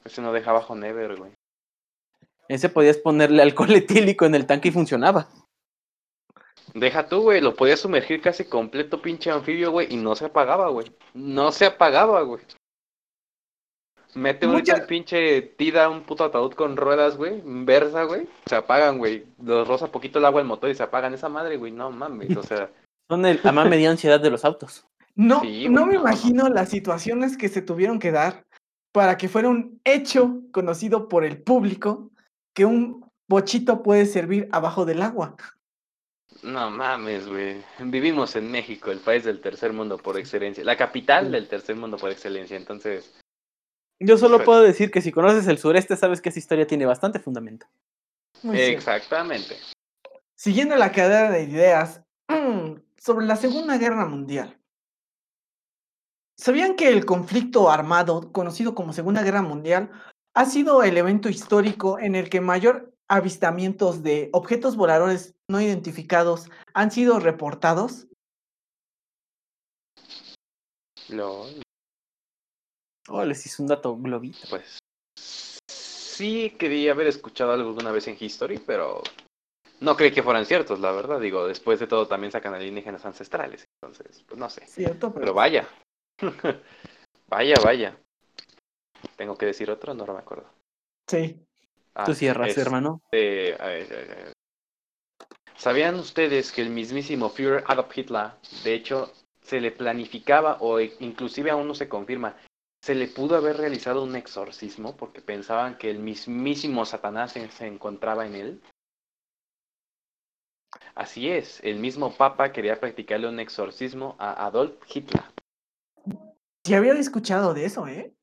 Ese no deja abajo Never, güey. Ese podías ponerle alcohol etílico en el tanque y funcionaba. Deja tú, güey, lo podías sumergir casi completo pinche anfibio, güey, y no se apagaba, güey. No se apagaba, güey. Mete Mucha- un pinche tira un puto ataúd con ruedas, güey, versa, güey, se apagan, güey. Los roza poquito el agua del motor y se apagan esa madre, güey, no mames, o sea, Son el, la más media ansiedad de los autos. No, Sí, no me no, no. imagino las situaciones que se tuvieron que dar para que fuera un hecho conocido por el público que un bochito puede servir abajo del agua. no mames, güey. Vivimos en México, el país del tercer mundo por excelencia, la capital del tercer mundo por excelencia, entonces, Yo solo puedo decir que si conoces el sureste, sabes que esa historia tiene bastante fundamento. Muy cierto. exactamente. Siguiendo la cadena de ideas sobre la Segunda Guerra Mundial. ¿Sabían que el conflicto armado, conocido como Segunda Guerra Mundial, ha sido el evento histórico en el que mayor avistamientos de objetos voladores no identificados han sido reportados? Lo, Oh, les hice un dato globito. pues sí quería haber escuchado algo alguna vez en History, pero no creí que fueran ciertos, la verdad. Digo, después de todo también sacan alienígenas ancestrales, entonces, pues no sé. Cierto, Pero vaya. vaya, vaya. ¿Tengo que decir otro? No, me acuerdo. Sí. Ah, Tú cierras, este, hermano. a ver, a ver, a ver. ¿Sabían ustedes que el mismísimo Führer Adolf Hitler, de hecho, se le planificaba o e- inclusive aún no se confirma, se le pudo haber realizado un exorcismo porque pensaban que el mismísimo Satanás se, se encontraba en él? Así es, el mismo Papa quería practicarle un exorcismo a Adolf Hitler. Sí había escuchado de eso, ¿eh?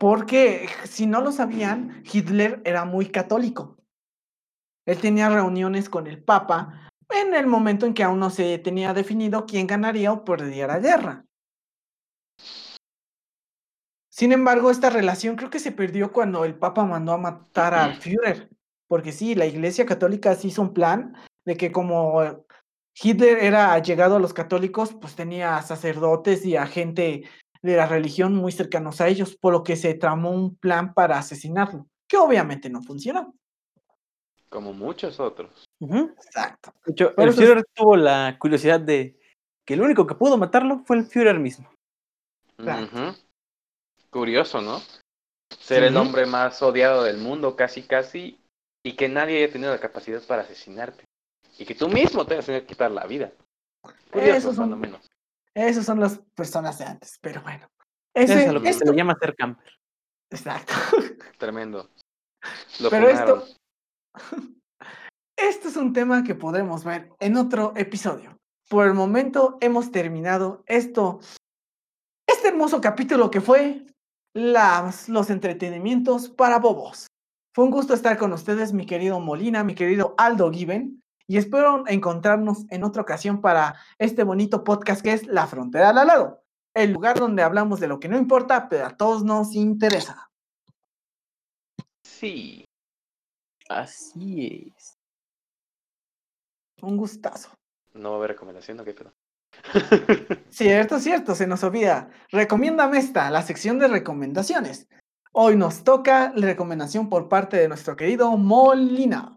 Porque si no lo sabían, Hitler era muy católico. Él tenía reuniones con el Papa en el momento en que aún no se tenía definido quién ganaría o perdería la guerra. Sin embargo, esta relación creo que se perdió cuando el Papa mandó a matar al Führer. Porque sí, la Iglesia Católica se hizo un plan de que como Hitler era allegado a los católicos, pues tenía a sacerdotes y a gente de la religión muy cercanos a ellos, por lo que se tramó un plan para asesinarlo, que obviamente no funcionó. Como muchos otros. Exacto. De hecho, Pero el eso Führer tuvo la curiosidad de que el único que pudo matarlo fue el Führer mismo. Curioso, ¿no? Ser el hombre más odiado del mundo, casi, casi, y que nadie haya tenido la capacidad para asesinarte. Y que tú mismo te hayas tenido que quitar la vida. Curioso, Esos cuando son- menos. Esas son las personas de antes, pero bueno. Eso Ese, es a lo que esto- se le llama ser camper. Exacto. Tremendo. Lo Pero funaron. esto, esto es un tema que podremos ver en otro episodio. Por el momento hemos terminado esto, este hermoso capítulo que fue las, los entretenimientos para bobos. Fue un gusto estar con ustedes, mi querido Molina, mi querido Aldo Given, y espero encontrarnos en otra ocasión para este bonito podcast que es La Frontera al lado, el lugar donde hablamos de lo que no importa, pero a todos nos interesa. Sí. Así es. Un gustazo. No va a haber recomendación, ¿o qué pedo? Cierto, cierto, se nos olvida. Recomiéndame esta, la sección de recomendaciones. Hoy nos toca la recomendación por parte de nuestro querido Molina.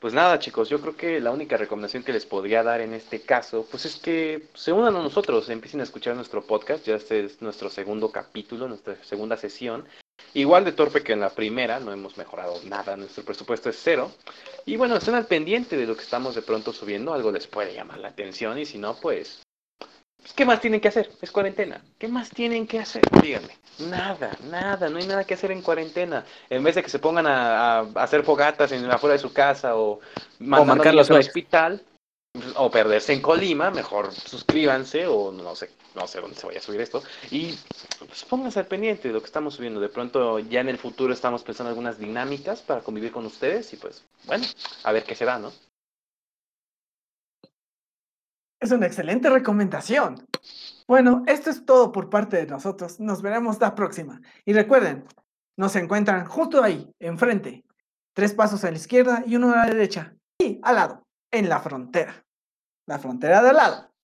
Pues nada, chicos, yo creo que la única recomendación que les podría dar en este caso, pues es que se unan a nosotros, empiecen a escuchar nuestro podcast, ya este es nuestro segundo capítulo, nuestra segunda sesión. Igual de torpe que en la primera, no hemos mejorado nada, nuestro presupuesto es cero. Y bueno, estén al pendiente de lo que estamos de pronto subiendo, algo les puede llamar la atención y si no, pues... pues, ¿Qué más tienen que hacer? Es cuarentena. ¿Qué más tienen que hacer? Díganme. Nada, nada, no hay nada que hacer en cuarentena. En vez de que se pongan a, a hacer fogatas en afuera de su casa o mandando marcar niños los al hospital o perderse en Colima, mejor suscríbanse o no sé, no sé dónde se vaya a subir esto y pues pónganse al pendiente de lo que estamos subiendo. De pronto ya en el futuro estamos pensando algunas dinámicas para convivir con ustedes y pues bueno, a ver qué se da, ¿no? Es una excelente recomendación. Bueno, esto es todo por parte de nosotros. Nos veremos la próxima. Y recuerden, nos encuentran justo ahí, enfrente. Tres pasos a la izquierda y uno a la derecha. Y al lado, en la frontera. La frontera de al lado.